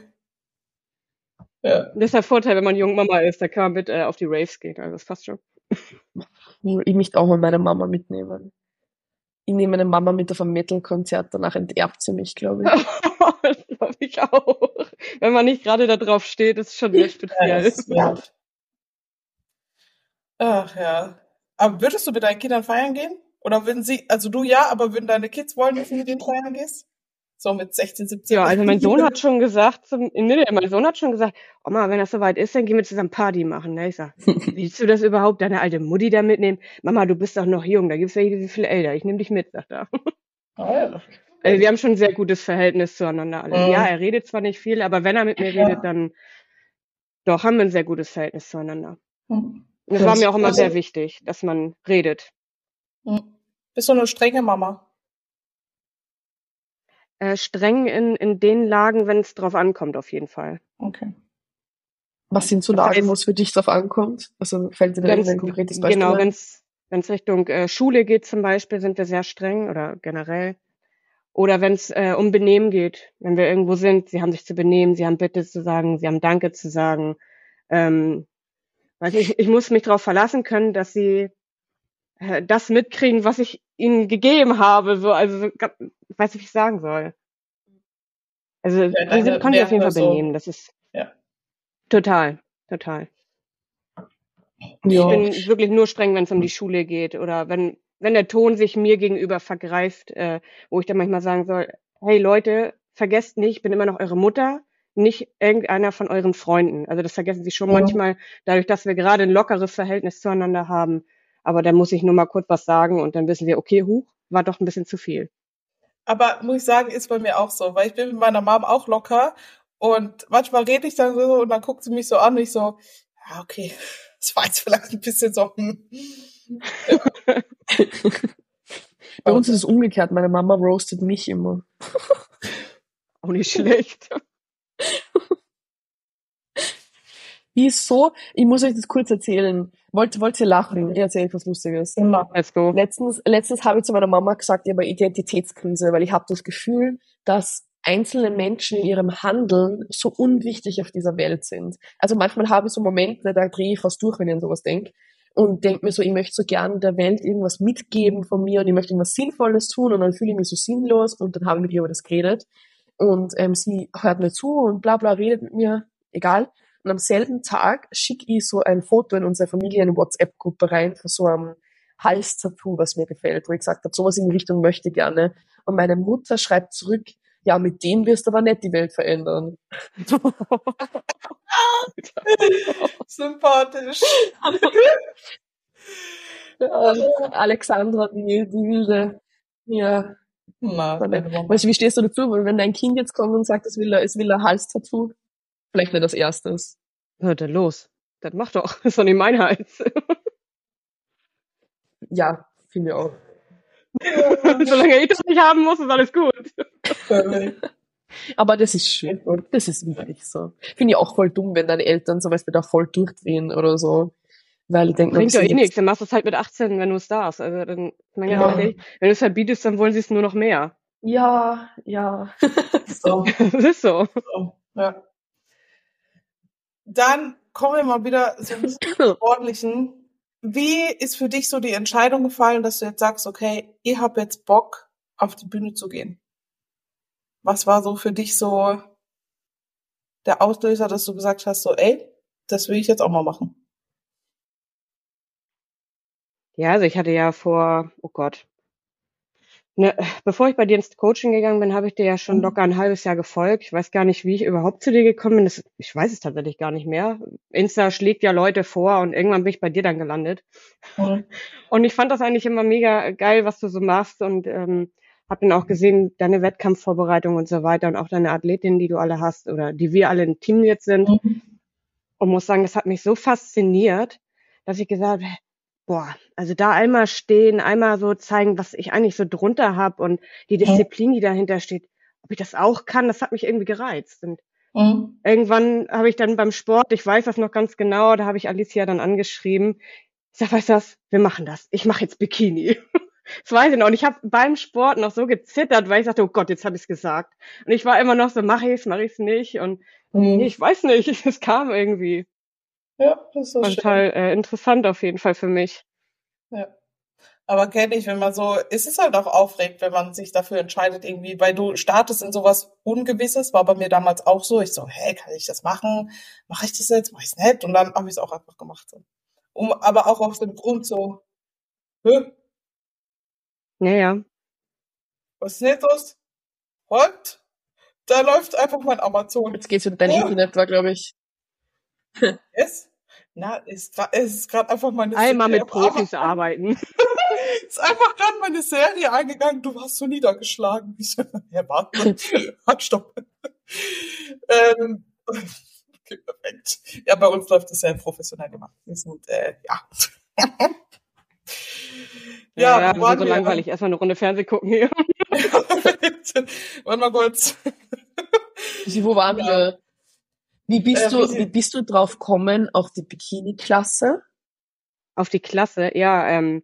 Ja. Das ist der Vorteil, wenn man Jungmama ist, da kann man mit äh, auf die Raves gehen. Also das passt schon. Ich möchte auch mal meine Mama mitnehmen. Ich nehme meine Mama mit auf ein Metal-Konzert, danach enterbt sie mich, glaube ich. das glaube ich auch. Wenn man nicht gerade da drauf steht, ist schon sehr Ja, speziell. wild. Ach ja. Aber würdest du mit deinen Kindern feiern gehen? Oder würden sie, also du ja, aber würden deine Kids wollen, dass du mit denen feiern gehst? So mit 16, 17? Ja, also mein Sohn hat schon gesagt, zum, nee, nee, mein Sohn hat schon gesagt, Oma, wenn das soweit ist, dann gehen wir zusammen Party machen. Ne? Ich sag, willst du das überhaupt, deine alte Mutti da mitnehmen? Mama, du bist doch noch jung, da gibt's welche, die sind viel älter. Ich nehme dich mit, sagt er. Ah, ja. Also wir haben schon ein sehr gutes Verhältnis zueinander alle. Mhm. Ja, er redet zwar nicht viel, aber wenn er mit mir Ja. redet, dann doch haben wir ein sehr gutes Verhältnis zueinander. Hm. Und das Ja, war das- mir auch immer also- sehr wichtig, dass man redet. Hm. Bist du eine strenge Mama? Äh, streng in, in den Lagen, wenn es drauf ankommt, auf jeden Fall. Okay. Was sind so Lagen, wo es für dich drauf ankommt? Also fällt dir da irgendein konkretes Beispiel Genau, ein? wenn es Richtung äh, Schule geht zum Beispiel, sind wir sehr streng oder generell. Oder wenn es äh, um Benehmen geht, wenn wir irgendwo sind, sie haben sich zu benehmen, sie haben Bitte zu sagen, sie haben Danke zu sagen. Ähm, weiß ich, ich muss mich darauf verlassen können, dass sie äh, das mitkriegen, was ich ihnen gegeben habe. So, also ich weiß nicht, wie ich sagen soll. Also die deine sind, können sich auf jeden Fall so- benehmen. Das ist Ja. total, total. ja. Ich bin wirklich nur streng, wenn es um die Schule geht oder wenn, wenn der Ton sich mir gegenüber vergreift, äh, wo ich dann manchmal sagen soll, hey Leute, vergesst nicht, ich bin immer noch eure Mutter, nicht irgendeiner von euren Freunden. Also das vergessen sie schon ja. manchmal, dadurch, dass wir gerade ein lockeres Verhältnis zueinander haben. Aber da muss ich nur mal kurz was sagen und dann wissen wir, okay, huch, war doch ein bisschen zu viel. Aber muss ich sagen, ist bei mir auch so, weil ich bin mit meiner Mom auch locker und manchmal rede ich dann so und dann guckt sie mich so an und ich so, ja, okay, das war jetzt vielleicht ein bisschen so. Hm. Bei uns ist es umgekehrt. Meine Mama roastet mich immer. Auch nicht schlecht. Wie ist so? Ich muss euch das kurz erzählen. Wollt, wollt ihr lachen? Ich erzähle euch was Lustiges. Let's go. Letztens, letztens habe ich zu meiner Mama gesagt, ich habe Identitätskrise, weil ich habe das Gefühl, dass einzelne Menschen in ihrem Handeln so unwichtig auf dieser Welt sind. Also manchmal habe ich so Momente, da drehe ich fast durch, wenn ich an sowas denke und denke mir so, ich möchte so gern der Welt irgendwas mitgeben von mir und ich möchte irgendwas Sinnvolles tun und dann fühle ich mich so sinnlos und dann habe ich mit ihr über das geredet und ähm, sie hört mir zu und bla bla redet mit mir, egal. Und am selben Tag schicke ich so ein Foto in unsere Familien-WhatsApp-Gruppe rein von so einem Hals-Tattoo, was mir gefällt, wo ich gesagt habe, sowas in die Richtung möchte ich gerne. Und meine Mutter schreibt zurück, ja, mit dem wirst du aber nicht die Welt verändern. Sympathisch. ja, Alexandra, die, die wilde, ja. Na, weißt du, wie stehst du dazu? wenn dein Kind jetzt kommt und sagt, es will, es will ein Halstattoo, vielleicht nicht das erstes. Hört er los. Das macht doch. Das ist doch nicht mein Hals. ja, finde ich auch. Solange ich das nicht haben muss, ist alles gut. Aber das ist schön. Das ist wirklich so. Finde ich auch voll dumm, wenn deine Eltern zum Beispiel da voll durchdrehen oder so. Weil ich denke, bringt doch eh nichts. Dann machst du es halt mit 18, wenn du es darfst. Also dann, ja. Ja, wenn du es verbietest, dann wollen sie es nur noch mehr. Ja, ja. so. das ist so. so. Ja. Dann kommen wir mal wieder zu einem sportlichen. Wie ist für dich so die Entscheidung gefallen, dass du jetzt sagst, okay, ich habe jetzt Bock, auf die Bühne zu gehen? Was war so für dich so der Auslöser, dass du gesagt hast, so, ey, das will ich jetzt auch mal machen? Ja, also ich hatte ja vor, oh Gott, Ne, bevor ich bei dir ins Coaching gegangen bin, habe ich dir ja schon mhm. locker ein halbes Jahr gefolgt. Ich weiß gar nicht, wie ich überhaupt zu dir gekommen bin. Das, ich weiß es tatsächlich gar nicht mehr. Insta schlägt ja Leute vor und irgendwann bin ich bei dir dann gelandet. Mhm. Und ich fand das eigentlich immer mega geil, was du so machst und ähm, habe dann auch gesehen, deine Wettkampfvorbereitung und so weiter und auch deine Athletinnen, die du alle hast oder die wir alle im Team jetzt sind. Mhm. Und muss sagen, das hat mich so fasziniert, dass ich gesagt habe, boah, also da einmal stehen, einmal so zeigen, was ich eigentlich so drunter habe und die Disziplin, die dahinter steht, ob ich das auch kann, das hat mich irgendwie gereizt. Und mhm. irgendwann habe ich dann beim Sport, ich weiß das noch ganz genau, da habe ich Alicia dann angeschrieben. Ich sag, weißt du was, wir machen das. Ich mache jetzt Bikini. Das weiß ich noch. Und ich habe beim Sport noch so gezittert, weil ich sagte, oh Gott, jetzt habe ich es gesagt. Und ich war immer noch so, mache ich es, mache ich es nicht. Und mhm. ich weiß nicht, es kam irgendwie. Ja, das ist so War total äh, interessant auf jeden Fall für mich. Ja. Aber kenne ich, wenn man so, ist es halt auch aufregend, wenn man sich dafür entscheidet, irgendwie, weil du startest in sowas Ungewisses, war bei mir damals auch so. Ich so, hey, kann ich das machen? Mache ich das jetzt? Mache ich es nicht? Und dann habe ich es auch einfach gemacht. So. Um, aber auch aus dem Grund so, hä? Naja. Was ist nicht los? What? Da läuft einfach mein Amazon. Jetzt geht's mit deinem oh. Internet, war, glaube ich. Es? Na, ist, ist gerade einfach meine Einmal Serie mit Profis arbeiten. ist einfach gerade meine Serie eingegangen. Du warst so niedergeschlagen. Ich so, ja, warte. halt, stopp. ähm, okay, perfekt. Ja, bei uns läuft das sehr professionell gemacht. Wir sind, äh, ja. ja, ja, ja so langweilig. Erstmal eine Runde Fernseh gucken hier. Warte mal kurz. Wo waren ja. wir? Wie bist äh, du, wie bist du drauf gekommen auf die Bikini-Klasse? Auf die Klasse, ja, ähm,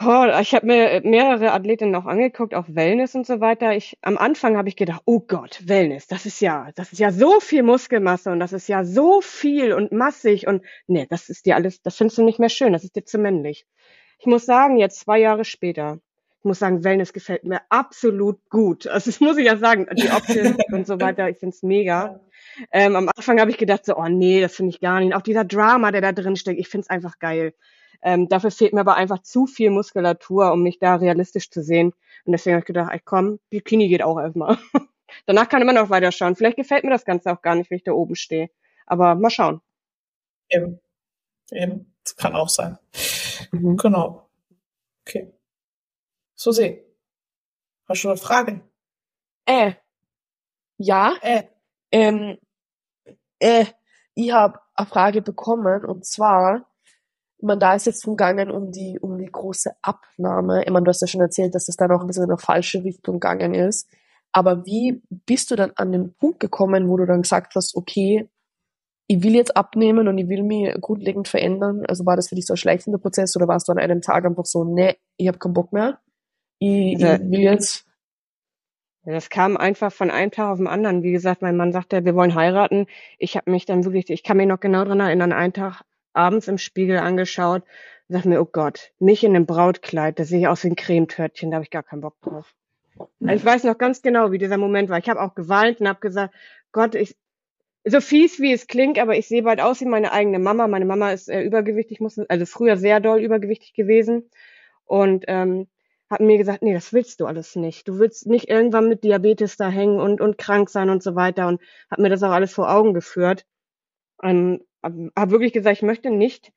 oh, ich habe mir mehrere Athletinnen auch angeguckt, auch Wellness und so weiter. Ich, am Anfang habe ich gedacht, oh Gott, Wellness, das ist ja, das ist ja so viel Muskelmasse und das ist ja so viel und massig und nee, das ist dir alles, das findest du nicht mehr schön, das ist dir zu männlich. Ich muss sagen, jetzt zwei Jahre später, ich muss sagen, Wellness gefällt mir absolut gut. Also das muss ich ja sagen, die Optik und so weiter, ich find's mega. Ähm, am Anfang habe ich gedacht so, oh nee, das finde ich gar nicht. Auch dieser Drama, der da drin steckt, ich finde es einfach geil. Ähm, dafür fehlt mir aber einfach zu viel Muskulatur, um mich da realistisch zu sehen. Und deswegen habe ich gedacht, ey, komm, Bikini geht auch erstmal. Danach kann immer noch weiter schauen. Vielleicht gefällt mir das Ganze auch gar nicht, wenn ich da oben stehe. Aber mal schauen. Eben. Eben. Das kann auch sein. Mhm. Genau. Okay. So sehen. Hast du eine Frage? Äh. Ja. Äh. Ähm, äh, ich habe eine Frage bekommen und zwar, man da ist jetzt umgegangen um die um die große Abnahme. Ich meine, du hast ja schon erzählt, dass es dann auch ein bisschen in eine falsche Richtung gegangen ist. Aber wie bist du dann an den Punkt gekommen, wo du dann gesagt hast, okay, ich will jetzt abnehmen und ich will mich grundlegend verändern? Also war das für dich so ein schleichender Prozess oder warst du an einem Tag einfach so, nee, ich habe keinen Bock mehr, ich, ich will jetzt ja, das kam einfach von einem Tag auf den anderen. Wie gesagt, mein Mann sagte, wir wollen heiraten. Ich habe mich dann wirklich, ich kann mich noch genau dran erinnern, einen Tag abends im Spiegel angeschaut und dachte mir, oh Gott, mich in einem Brautkleid, das sehe ich aus wie ein Cremetörtchen, da habe ich gar keinen Bock drauf. Also ich weiß noch ganz genau, wie dieser Moment war. Ich habe auch geweint und habe gesagt, Gott, ich, so fies wie es klingt, aber ich sehe bald aus wie meine eigene Mama. Meine Mama ist äh, übergewichtig, muss, also früher sehr doll übergewichtig gewesen. Und ähm, hat mir gesagt, nee, das willst du alles nicht. Du willst nicht irgendwann mit Diabetes da hängen und, und krank sein und so weiter und hat mir das auch alles vor Augen geführt. Und habe wirklich gesagt, ich möchte nicht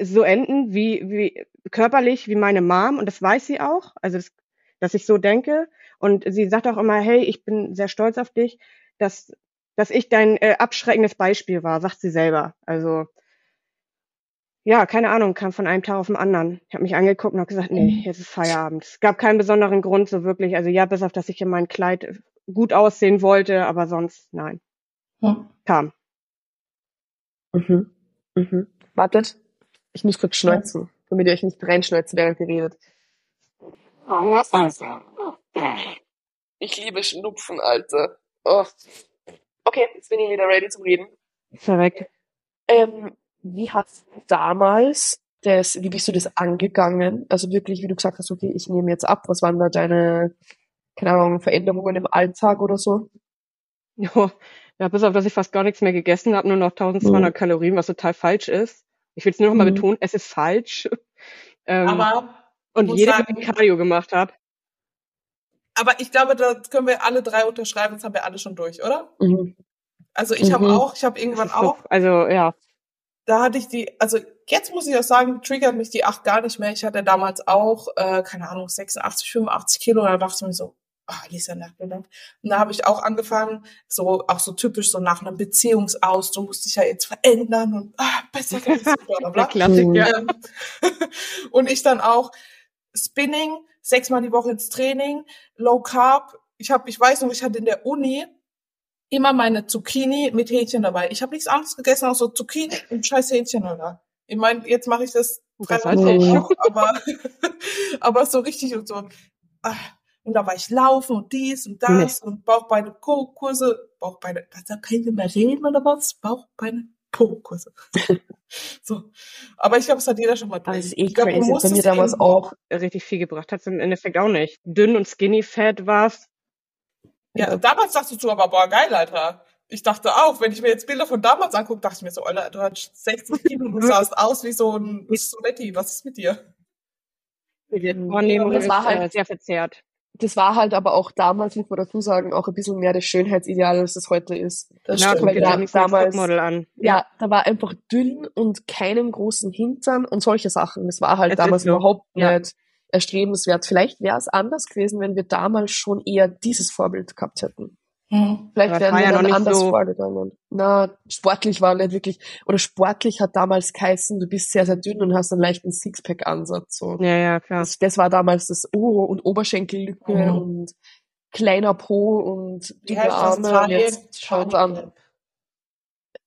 so enden wie, wie körperlich wie meine Mom und das weiß sie auch, also das, dass ich so denke und sie sagt auch immer, hey, ich bin sehr stolz auf dich, dass dass ich dein äh, abschreckendes Beispiel war, sagt sie selber. Also ja, keine Ahnung, kam von einem Tag auf den anderen. Ich habe mich angeguckt und habe gesagt, nee, mhm. jetzt ist Feierabend. Es gab keinen besonderen Grund so wirklich. Also ja, bis auf, dass ich in mein Kleid gut aussehen wollte, aber sonst nein. Ja. Kam. Mhm. Mhm. Wartet, ich muss kurz schneuzen, damit ihr euch nicht reinschneuzt, während ihr redet. Ich liebe Schnupfen, Alter. Oh. Okay, jetzt bin ich wieder ready zum Reden. Verreckt. Ähm, wie hast du damals das, wie bist du das angegangen? Also wirklich, wie du gesagt hast, okay, ich nehme jetzt ab. Was waren da deine, keine Ahnung, Veränderungen im Alltag oder so? Ja, ja bis auf, dass ich fast gar nichts mehr gegessen habe, nur noch 1200 mhm. Kalorien, was total falsch ist. Ich will es nur noch mal mhm. betonen, es ist falsch. ähm, aber und jeder, sagen, Cardio gemacht hat. Aber ich glaube, da können wir alle drei unterschreiben, das haben wir alle schon durch, oder? Mhm. Also ich mhm. habe auch, ich habe irgendwann auch. Also ja da hatte ich die, also jetzt muss ich auch sagen, triggert mich die acht gar nicht mehr. Ich hatte damals auch, äh, keine Ahnung, 86, 85 Kilo, und da dachte ich mir so, ah, Lisa Nachgedacht. Und da habe ich auch angefangen, so auch so typisch so nach einem Beziehungsaus, du musst dich ja jetzt verändern und ah, besser bla bla bla. Klassiker. Ähm, und ich dann auch Spinning, sechsmal die Woche ins Training, Low Carb. Ich habe, ich weiß noch, ich hatte in der Uni immer meine Zucchini mit Hähnchen dabei. Ich habe nichts anderes gegessen als so Zucchini und scheiß Hähnchen, oder? Ich meine, jetzt mache ich das, das auch, aber, aber so richtig und so. Ah, und da war ich laufen und dies und das nee. und Bauchbeine, Po-Kurse, Bauchbeine, da kann ich mehr reden oder was? Bauchbeine, Po-Kurse. so. Aber ich glaube, es hat jeder schon mal drin. Das ist eh ich glaub, crazy. Bei mir damals auch richtig viel gebracht. Hat es im Endeffekt auch nicht. Dünn und skinny fat war's ja, damals dachtest du aber, boah, geil, Alter. Ich dachte auch, wenn ich mir jetzt Bilder von damals angucke, dachte ich mir so, Alter, du hast 60 Kilo, du sahst aus wie so ein Soletti. Was ist mit dir? Wahrnehmung das war halt sehr verzerrt. Das war halt aber auch damals, muss man dazu sagen, auch ein bisschen mehr das Schönheitsideal, als es heute ist. Das ja, stimmt, da, damals, an. Ja, da war einfach dünn und keinen großen Hintern und solche Sachen. Das war halt das damals überhaupt ja. nicht erstrebenswert. Vielleicht wäre es anders gewesen, wenn wir damals schon eher dieses Vorbild gehabt hätten. Hm. Vielleicht wären wir ja dann anders so vorgegangen. Na, sportlich war nicht wirklich, oder sportlich hat damals geheißen, du bist sehr, sehr dünn und hast einen leichten Sixpack-Ansatz, so. Ja, ja, klar. Das, das war damals das Oh und Oberschenkellücke mhm. und kleiner Po und dünne Arme. Jetzt schaut an.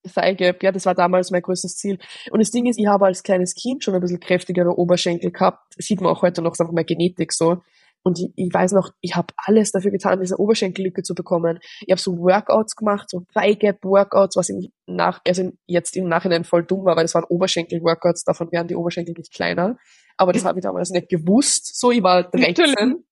Thigh Gap, ja, das war damals mein größtes Ziel. Und das Ding ist, ich habe als kleines Kind schon ein bisschen kräftigere Oberschenkel gehabt. Das sieht man auch heute noch, ist einfach mal Genetik so. Und ich, ich weiß noch, ich habe alles dafür getan, diese Oberschenkellücke zu bekommen. Ich habe so Workouts gemacht, so Thigh Gap Workouts, was im nach, also jetzt im Nachhinein voll dumm war, weil das waren Oberschenkel-Workouts, davon werden die Oberschenkel nicht kleiner. Aber das habe ich damals nicht gewusst. So, ich war 13.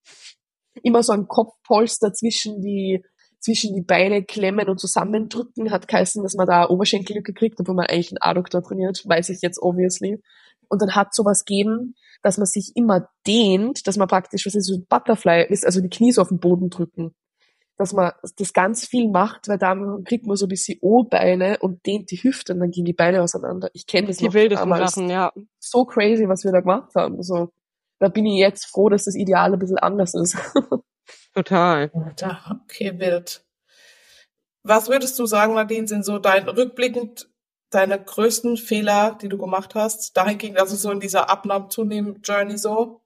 Immer so ein Kopfpolster zwischen die zwischen die Beine klemmen und zusammendrücken, hat geheißen, dass man da Oberschenkellücke kriegt, obwohl man eigentlich einen Adduktor trainiert, weiß ich jetzt obviously. Und dann hat sowas gegeben, dass man sich immer dehnt, dass man praktisch, was ist so ein Butterfly ist, also die Knie so auf den Boden drücken. dass man das ganz viel macht, weil dann kriegt man so ein bisschen O-Beine und dehnt die Hüfte und dann gehen die Beine auseinander. Ich kenne das Die noch wildesten damals. Sachen, ja. So crazy, was wir da gemacht haben. So, da bin ich jetzt froh, dass das Ideal ein bisschen anders ist. Total. Okay, wild. Was würdest du sagen, Nadine, sind so dein rückblickend deine größten Fehler, die du gemacht hast, dahingehend, also so in dieser Abnahmen-Zunehmen-Journey so?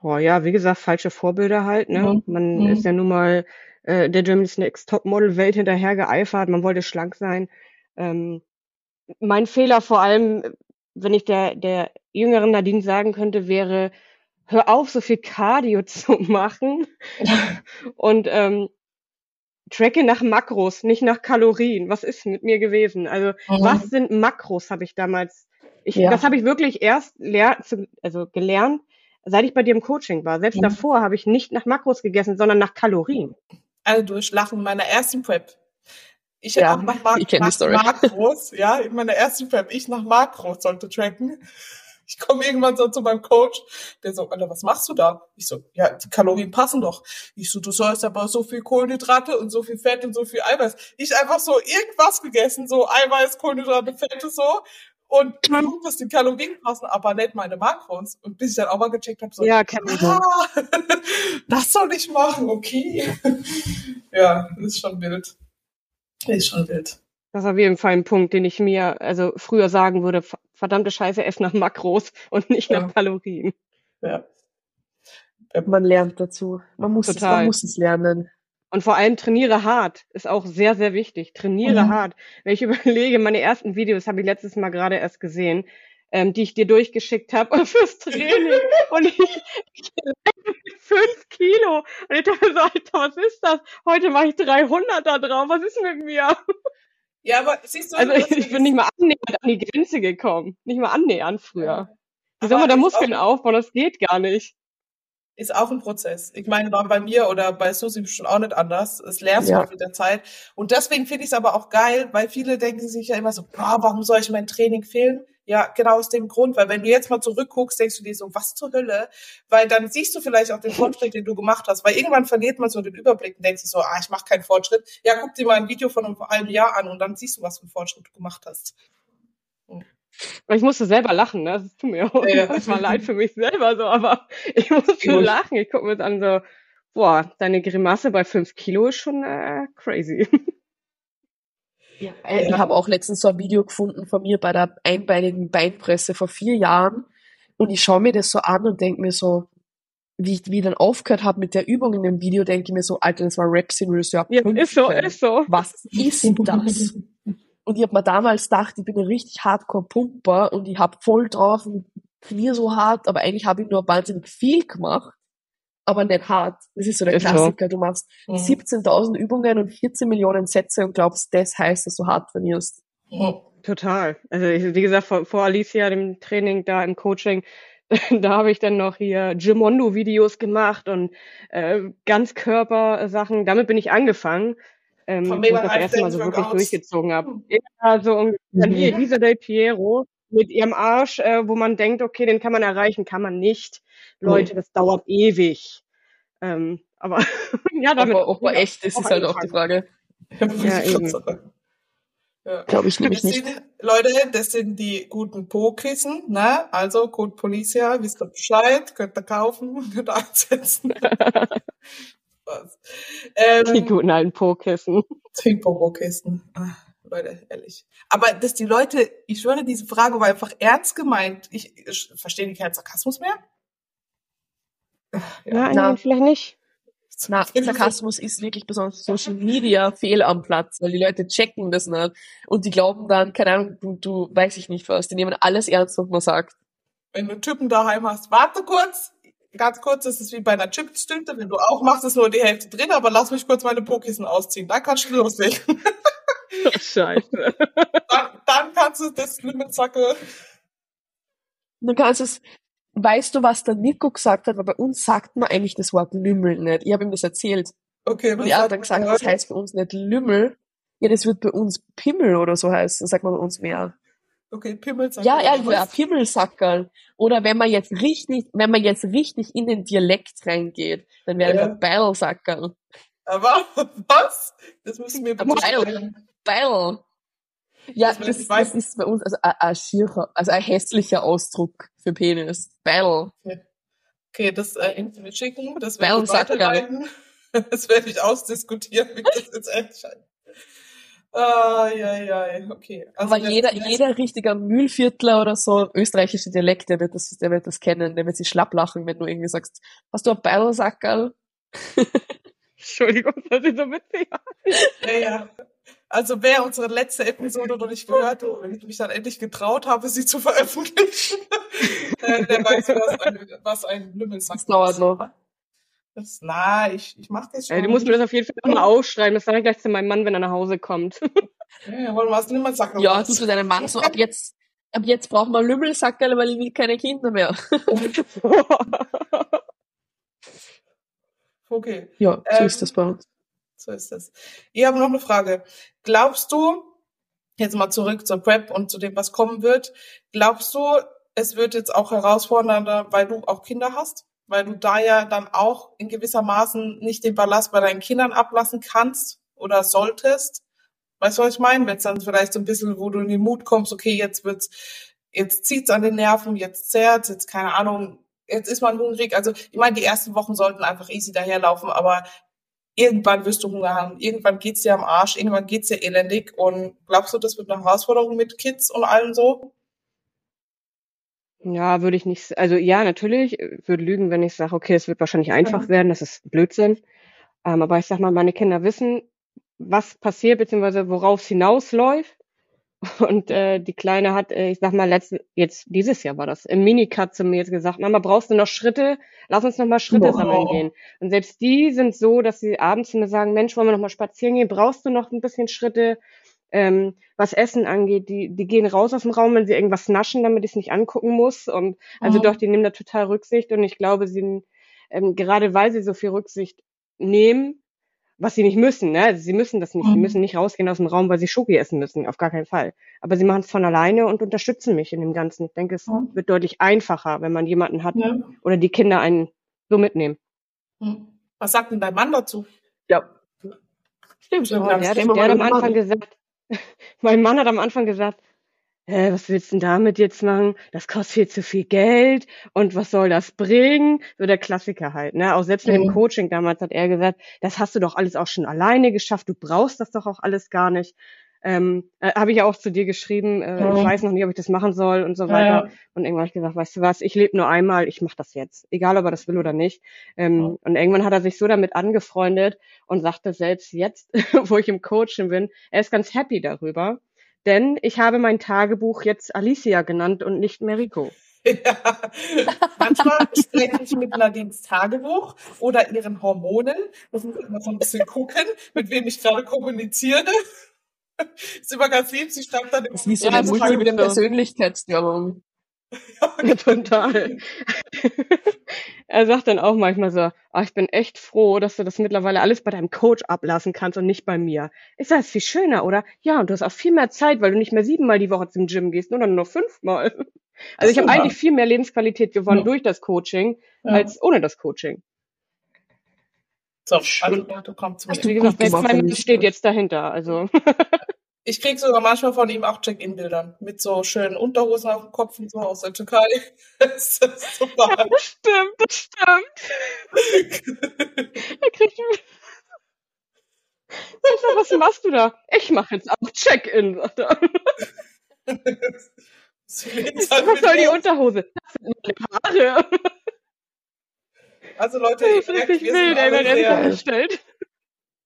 Boah, ja, wie gesagt, falsche Vorbilder halt, ne? Mhm. Man Mhm. ist ja nun mal äh, der Germany's Next Topmodel Welt hinterher geeifert, man wollte schlank sein. Ähm, mein Fehler vor allem, wenn ich der, der jüngeren Nadine sagen könnte, wäre, hör auf, so viel Cardio zu machen und ähm, tracke nach Makros, nicht nach Kalorien. Was ist mit mir gewesen? Also, Mhm. was sind Makros, habe ich damals. Ich, Ja. Das habe ich wirklich erst lehr, zu, also gelernt, seit ich bei dir im Coaching war. Selbst Mhm. davor habe ich nicht nach Makros gegessen, sondern nach Kalorien. Alle durchlachen in meiner ersten Prep. Ich Ja, auch nach, Mar ich nach Story. Makros, ja, in meiner ersten Prep, ich nach Makros sollte tracken. Ich komme irgendwann so zu meinem Coach, der so, Alter, was machst du da? Ich so, ja, die Kalorien passen doch. Ich so, du sollst aber so viel Kohlenhydrate und so viel Fett und so viel Eiweiß. Ich einfach so irgendwas gegessen, so Eiweiß, Kohlenhydrate, Fette so. Und guck, dass die Kalorien passen, aber nicht meine Makros. Und bis ich dann auch mal gecheckt habe, so, Ja, kenn ich. ah, das soll ich machen, okay. ja, das ist schon wild. Ist schon wild. Das ist auf jeden Fall ein Punkt, den ich mir also früher sagen würde, ver- verdammte Scheiße, ess nach Makros und nicht Ja. nach Kalorien. Ja. man lernt dazu. Man muss, es, man muss es lernen. Und vor allem trainiere hart, ist auch sehr, sehr wichtig. Trainiere Mhm. hart. Wenn ich überlege, meine ersten Videos habe ich letztes Mal gerade erst gesehen, ähm, die ich dir durchgeschickt habe fürs Training. und ich, ich mit fünf Kilo. Und ich dachte so, Alter, was ist das? Heute mache ich 300 da drauf. Was ist mit mir? Ja, aber siehst du, Also ich, bin nicht mal annähernd an die Grenze gekommen. Nicht mal annähernd früher. Ja. Wie soll man da Muskeln auch- aufbauen? Das geht gar nicht. ist auch ein Prozess. Ich meine, war bei mir oder bei Susi schon auch nicht anders. Es lernst du Ja. halt mit der Zeit. Und deswegen finde ich es aber auch geil, weil viele denken sich ja immer so, boah, warum soll ich mein Training fehlen? Ja, genau aus dem Grund, weil wenn du jetzt mal zurückguckst, denkst du dir so, was zur Hölle? Weil dann siehst du vielleicht auch den Fortschritt, den du gemacht hast. Weil irgendwann verliert man so den Überblick und denkst sich so, ah, ich mache keinen Fortschritt. Ja, guck dir mal ein Video von einem halben Jahr an und dann siehst du, was für einen Fortschritt du gemacht hast. Aber ich musste selber lachen, ne? Das tut mir auch Ja. manchmal leid für mich selber so, aber ich musste Gut. lachen. Ich gucke mir das an so, boah, deine Grimasse bei fünf Kilo ist schon äh, crazy. Ja, äh, ich habe auch letztens so ein Video gefunden von mir bei der einbeinigen Beinpresse vor vier Jahren und ich schaue mir das so an und denke mir so, wie ich, wie ich dann aufgehört habe mit der Übung in dem Video, denke ich mir so, Alter, das war Rap Serious Jahr Ja, ist so, 15. ist so. Was ist das? Und ich habe mir damals gedacht, ich bin ein richtig Hardcore-Pumper und ich hab voll drauf und trainiere so hart, aber eigentlich habe ich nur wahnsinnig viel gemacht, aber nicht hart. Das ist so der Ist so. Klassiker. Du machst Mhm. 17.000 Übungen und 14 Millionen Sätze und glaubst, das heißt, dass du hart trainierst. Mhm. Total. Also ich, wie gesagt, vor, vor Alicia, dem Training da im Coaching, da habe ich dann noch hier Gimondo-Videos gemacht und äh, Ganzkörpersachen. Damit bin ich angefangen, ähm, Von ich das erste Mal so wirklich durchgezogen habe. Ja, so ungefähr. Mhm. Hier, Lisa Del Piero mit ihrem Arsch, äh, wo man denkt, okay, den kann man erreichen, kann man nicht. Leute, das dauert ewig. Ähm, aber ja, damit Aber ob ich echt ist, ist halt auch die. Frage. Ja, eben. Ja. Glaube ich nämlich nicht. sind, Leute, das sind die guten Po-Kissen, ne? Also, Code Policia, wisst ihr Bescheid, könnt ihr kaufen, könnt ihr einsetzen. Spaß. Die Ähm, guten alten Po-Kissen. die Po-Kissen. Ah, Leute, ehrlich. Aber dass die Leute, ich schwöre, diese Frage war einfach ernst gemeint. Ich, ich verstehe die keinen Sarkasmus mehr. Ja, Na. nein, vielleicht nicht. Na, Sarkasmus ist wirklich besonders Social Media fehl am Platz, weil die Leute checken das nicht und die glauben dann, keine Ahnung, du, du weiß ich nicht was, die nehmen alles ernst, was man sagt. Wenn du Typen daheim hast, warte kurz. Ganz kurz, das ist wie bei einer Chipstüte. Wenn du auch machst, ist nur die Hälfte drin, aber lass mich kurz meine Po-Kissen ausziehen. Dann kannst du loslegen. Scheiße. dann, dann kannst du das Limit Sacke. Und dann kannst du es, weißt du, was der Nico gesagt hat, weil bei uns sagt man eigentlich das Wort Lümmel nicht. Ich habe ihm das erzählt. Okay, Und er hat dann gesagt, das heißt bei uns nicht Lümmel. Ja, das wird bei uns Pimmel oder so heißen, sagt man bei uns mehr. Okay, Pimmelsackerl. Ja, ja, ja? Pimmelsackerl. Oder wenn man jetzt richtig, wenn man jetzt richtig in den Dialekt reingeht, dann wäre Ja. das Beilsackerl. Aber was? Das müssen wir bitte Beil. Ja, Das das, weiß das, ich ist bei uns also ein, ein schierer, also ein hässlicher Ausdruck für Penis. Beil. Okay, das äh, mit schicken, das werde ich weiterleiten. Das werde ich ausdiskutieren, wie das jetzt entscheidet. Ah, ja, ja, okay. Also Aber jeder, jeder richtiger Mühlviertler oder so, österreichische Dialekt, der wird das, der wird das kennen, der wird sich schlapp lachen, wenn du irgendwie sagst, hast du ein Beilsackerl? Entschuldigung, das ist so witzig. Ja, ja. Also wer unsere letzte Episode noch nicht gehört hat und ich mich dann endlich getraut habe, sie zu veröffentlichen, äh, der weiß, was ein, was ein Lümmelsack Das dauert noch. Das, na, ich, ich mach das schon. Äh, du musst mir das auf jeden Fall mal aufschreiben. Das sage ich gleich zu meinem Mann, wenn er nach Hause kommt. Ja, wollen wir was Lümmelsack Ja, du zu deinem Mann so, ab jetzt, ab jetzt brauchen wir Lümmelsackerl, weil ich will keine Kinder mehr. Okay, Ja, so Ähm, ist das bei uns. So ist das. Ich habe noch eine Frage. Glaubst du, jetzt mal zurück zur Prep und zu dem, was kommen wird, glaubst du, es wird jetzt auch herausfordernder, weil du auch Kinder hast? Weil du da ja dann auch in gewisser Maßen nicht den Ballast bei deinen Kindern ablassen kannst oder solltest? Weißt du, was ich meine? Wenn es dann vielleicht so ein bisschen, wo du in den Mut kommst, okay, jetzt wird's, jetzt zieht's an den Nerven, jetzt zerrt's, jetzt keine Ahnung, jetzt ist man hungrig. Also, ich meine, die ersten Wochen sollten einfach easy daherlaufen, aber irgendwann wirst du Hunger haben, irgendwann geht's dir am Arsch, irgendwann geht's dir elendig und glaubst du, das wird eine Herausforderung mit Kids und allem so? Ja, würde ich nicht, also ja, natürlich, ich würde lügen, wenn ich sage, okay, es wird wahrscheinlich einfach werden, das ist Blödsinn. Ähm, aber ich sag mal, meine Kinder wissen, was passiert, beziehungsweise worauf es hinausläuft. Und äh, die Kleine hat, äh, ich sag mal, letzte, jetzt dieses Jahr war das, im Minicut zu mir jetzt gesagt, Mama, brauchst du noch Schritte? Lass uns noch mal Schritte Boah. sammeln gehen. Und selbst die sind so, dass sie abends zu mir sagen, Mensch, wollen wir noch mal spazieren gehen? Brauchst du noch ein bisschen Schritte? Ähm, was Essen angeht, die, die gehen raus aus dem Raum, wenn sie irgendwas naschen, damit ich es nicht angucken muss. Und also Mhm. doch, die nehmen da total Rücksicht und ich glaube, sie ähm, gerade weil sie so viel Rücksicht nehmen, was sie nicht müssen, ne? Also sie müssen das nicht, sie Mhm. müssen nicht rausgehen aus dem Raum, weil sie Schoki essen müssen, auf gar keinen Fall. Aber sie machen es von alleine und unterstützen mich in dem Ganzen. Ich denke, es Mhm. wird deutlich einfacher, wenn man jemanden hat Ja. oder die Kinder einen so mitnehmen. Hm. Was sagt denn dein Mann dazu? Ja. Stimmt, Ja, ja, Der der hat am Anfang gesagt, mein Mann hat am Anfang gesagt, äh, was willst du denn damit jetzt machen? Das kostet viel zu viel Geld und was soll das bringen? So der Klassiker halt, ne? Auch selbst mit dem Mhm. Coaching damals hat er gesagt, das hast du doch alles auch schon alleine geschafft, du brauchst das doch auch alles gar nicht. Ähm, äh, habe ich ja auch zu dir geschrieben, äh, ich Mhm. weiß noch nicht, ob ich das machen soll und so weiter. ja. Und irgendwann habe ich gesagt, weißt du was, ich lebe nur einmal, ich mache das jetzt. Egal, ob er das will oder nicht. Ähm, Mhm. Und irgendwann hat er sich so damit angefreundet und sagte selbst jetzt, wo ich im Coaching bin, er ist ganz happy darüber. Denn ich habe mein Tagebuch jetzt Alicia genannt und nicht Meriko. Ja. Manchmal spreche ich mit Nadines Tagebuch oder ihren Hormonen. Das muss ich immer so ein bisschen gucken, mit wem ich gerade kommuniziere. ist immer ganz lieb, sie schreibt dann im Das ist wie so Ja, eine das ist multiple halt Persönlichkeitsstörung. Total. er sagt dann auch manchmal so, ah, ich bin echt froh, dass du das mittlerweile alles bei deinem Coach ablassen kannst und nicht bei mir. Ist viel schöner, oder? Ja, und du hast auch viel mehr Zeit, weil du nicht mehr siebenmal die Woche zum Gym gehst, sondern nur fünfmal. Also ich habe Ja. eigentlich viel mehr Lebensqualität gewonnen Ja. durch das Coaching Ja. als ohne das Coaching. So, also, du kommst zu mir. Wie gesagt, mein steht jetzt dahinter. Also Ich krieg sogar manchmal von ihm auch Check-in-Bildern mit so schönen Unterhosen auf dem Kopf und so aus der Türkei. Das ist super. das stimmt, das stimmt. er kriegt ich sag, was machst du da? Ich mache jetzt auch Check-in, sagt er. Ich sag, was soll die Unterhose? Das sind meine Haare. Also Leute, Das ist merkt, richtig wild, ey, wenn er sich sehr, angestellt.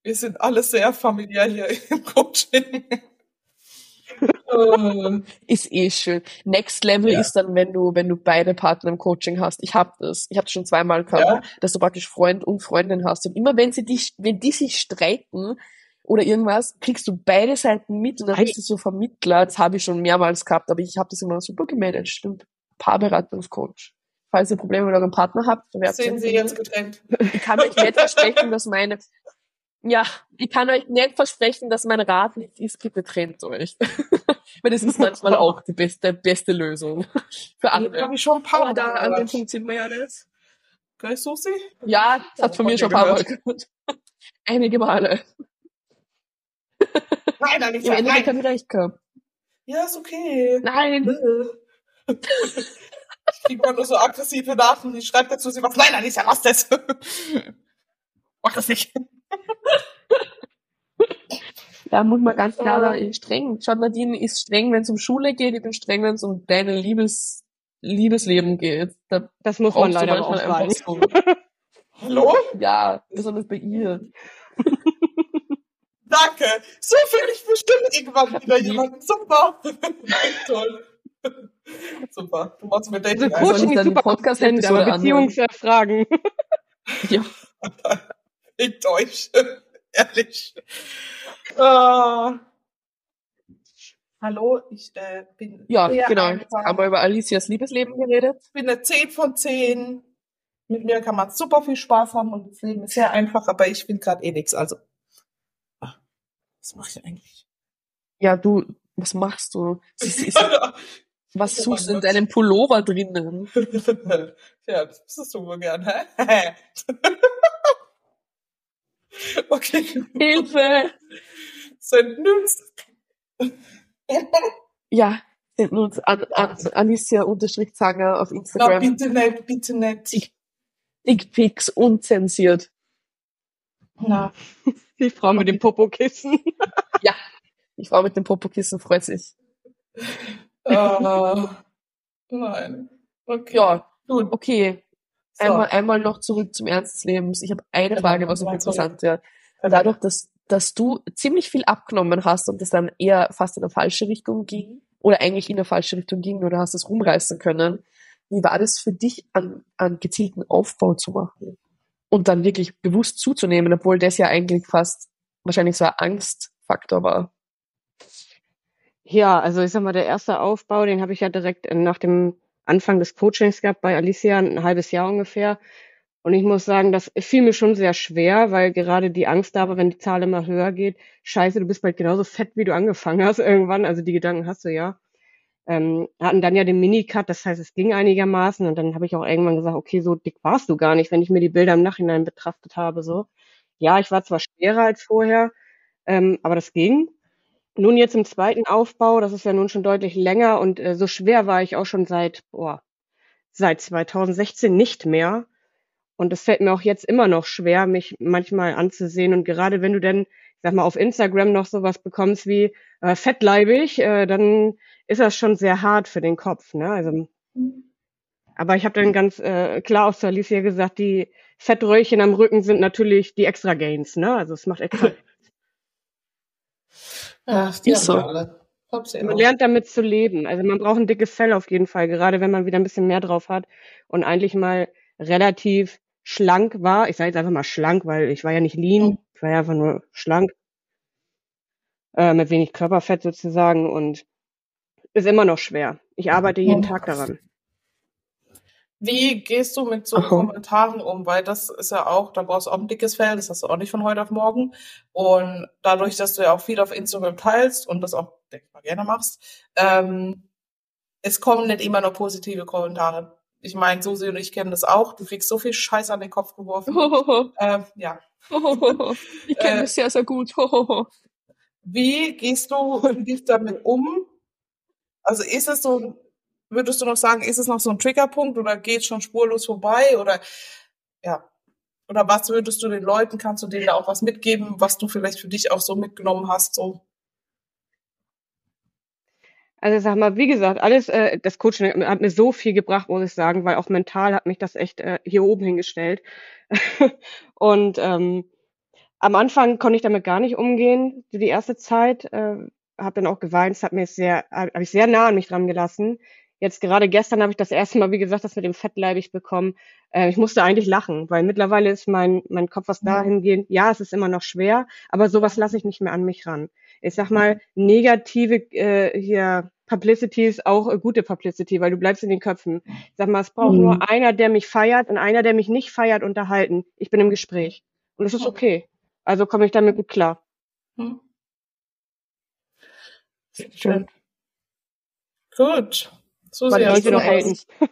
Wir sind alle sehr familiär hier im Coaching. Ist eh schön. Next Level Ja. ist dann, wenn du, wenn du beide Partner im Coaching hast. Ich hab das. Ich habe schon zweimal gehabt, Ja. dass du praktisch Freund und Freundin hast. Und immer wenn sie dich, wenn die sich streiten oder irgendwas, kriegst du beide Seiten mit und dann bist du so Vermittler. Das habe ich schon mehrmals gehabt, aber ich habe das immer super gemanagt. Stimmt. Paarberatungscoach. Falls ihr Probleme mit eurem Partner habt, bewerbt euch sie jetzt getrennt? Ich kann euch nicht versprechen, dass meine, ja, ich kann euch nicht versprechen, dass mein Rat nicht ist, bitte trennt euch. Weil das ist manchmal auch die beste, beste Lösung für andere. Habe ich schon ein paar Aber Mal da an dem. Punkt sind wir ja. Gell, Susi? Ja, das hat von mir schon ein paar Mal gehört. Einige Male. Nein, nein, nicht Im Endeffekt nein. habe ich recht gehabt. Ja, ist okay. Nein. Ich krieg mal nur so aggressive Nachrichten. Ich schreibe dazu, sie was. Nein, Alicia, lass das. Mach das nicht. Da muss man ganz klar sagen, streng. Schaut, Nadine ist streng, wenn es um Schule geht. Ich bin streng, wenn es um deine Liebes, Liebesleben geht. Da Das muss man leider auch sagen. so. Hallo? Ja, besonders bei ihr. Danke. So finde ich bestimmt irgendwann wieder jemanden. Super. Toll. Super. Du machst mir Dating Also. Coaching ich ist super Podcast-Episode aber Beziehungsfragen. Ja. Ich Deutsch. Ehrlich. Ah. Hallo, ich äh, bin Ja, sehr genau. Jetzt einfach. haben wir über Alicias Liebesleben geredet. Ich bin eine 10 von 10. Mit mir kann man super viel Spaß haben und das Leben ist sehr einfach, aber ich bin gerade eh nix. Also, ach, was mache ich eigentlich? Ja, du, was machst du? Sie- sie- Was Oh suchst du in deinem Pullover drinnen? ja, das bist du wohl gern, hä? okay, Hilfe! sind Nüms. Ja, senden uns an, an Alicia-Zanger auf Na, Instagram. bitte nicht, bitte nicht. Dickpics unzensiert. Na, Die Frau mit dem Popokissen. Die Frau mit dem Popokissen freut sich. äh, nein. Okay. Ja, gut. okay. So. Einmal, einmal noch zurück zum Ernst des Lebens. Ich habe eine Ja, Frage, was auch interessant wäre. Dadurch, dass, dass du ziemlich viel abgenommen hast und es dann eher fast in eine falsche Richtung ging, oder eigentlich in eine falsche Richtung ging, oder hast es rumreißen können, wie war das für dich, an, an gezielten Aufbau zu machen? Und dann wirklich bewusst zuzunehmen, obwohl das ja eigentlich fast wahrscheinlich so ein Angstfaktor war. Ja, also ich sag mal, der erste Aufbau, den habe ich ja direkt nach dem Anfang des Coachings gehabt bei Alicia, ein halbes Jahr ungefähr. Und ich muss sagen, das fiel mir schon sehr schwer, weil gerade die Angst da war, wenn die Zahl immer höher geht, scheiße, du bist bald genauso fett, wie du angefangen hast irgendwann. Also die Gedanken hast du ja. Ähm, hatten dann ja den Minicut, das heißt, es ging einigermaßen. Und dann habe ich auch irgendwann gesagt, okay, so dick warst du gar nicht, wenn ich mir die Bilder im Nachhinein betrachtet habe. So, ja, ich war zwar schwerer als vorher, ähm, aber das ging. Nun jetzt im zweiten Aufbau, das ist ja nun schon deutlich länger und äh, so schwer war ich auch schon seit, boah, seit 2016 nicht mehr. Und es fällt mir auch jetzt immer noch schwer, mich manchmal anzusehen. Und gerade wenn du denn, ich sag mal, auf Instagram noch sowas bekommst wie äh, fettleibig, äh, dann ist das schon sehr hart für den Kopf. Ne? Also, aber ich habe dann ganz äh, klar auch zu Alicia gesagt, die Fettröllchen am Rücken sind natürlich die extra Gains. Ne? Also es macht extra Ja, die Ist so. Man lernt damit zu leben. Also man braucht ein dickes Fell auf jeden Fall, gerade wenn man wieder ein bisschen mehr drauf hat und eigentlich mal relativ schlank war. Ich sage jetzt einfach mal schlank, weil ich war ja nicht lean, ich war ja einfach nur schlank. Äh, mit wenig Körperfett sozusagen und ist immer noch schwer. Ich arbeite jeden Ja. Tag daran. Wie gehst du mit so Aha. Kommentaren um? Weil das ist ja auch, da brauchst du auch ein dickes Fell, das hast du auch nicht von heute auf morgen. Und dadurch, dass du ja auch viel auf Instagram teilst und das auch, denke ich mal, gerne machst, ähm, es kommen nicht immer nur positive Kommentare. Ich meine, Susi und ich kennen das auch. Du kriegst so viel Scheiß an den Kopf geworfen. Ähm, ja. ich kenne Äh, das sehr, sehr gut. Wie gehst du damit um? Also ist es so, würdest du noch sagen, ist es noch so ein Triggerpunkt oder geht schon spurlos vorbei oder ja? Oder was würdest du den Leuten, kannst du denen da auch was mitgeben, was du vielleicht für dich auch so mitgenommen hast? So? Also sag mal, wie gesagt, alles, äh, das Coaching hat mir- so viel gebracht, muss ich sagen, weil auch mental hat mich das echt äh, hier oben hingestellt. und ähm, am Anfang konnte ich damit gar nicht umgehen, die erste Zeit. Äh, habe dann auch geweint, es hat mir sehr, habe ich sehr nah an mich dran gelassen. Jetzt gerade gestern habe ich das erste Mal, wie gesagt, das mit dem Fettleibig bekommen. Äh, ich musste eigentlich lachen, weil mittlerweile ist mein mein Kopf was Mhm. dahingehend. Ja, es ist immer noch schwer, aber sowas lasse ich nicht mehr an mich ran. Ich sag mal, negative äh, hier Publicity ist auch äh, gute Publicity, weil du bleibst in den Köpfen. Ich sag mal, es braucht Mhm. nur einer, der mich feiert und einer, der mich nicht feiert, unterhalten. Ich bin im Gespräch. Und das ist okay. Also komme ich damit gut klar. Hm? Schön. Gut. So Wann geht's denn noch eigentlich?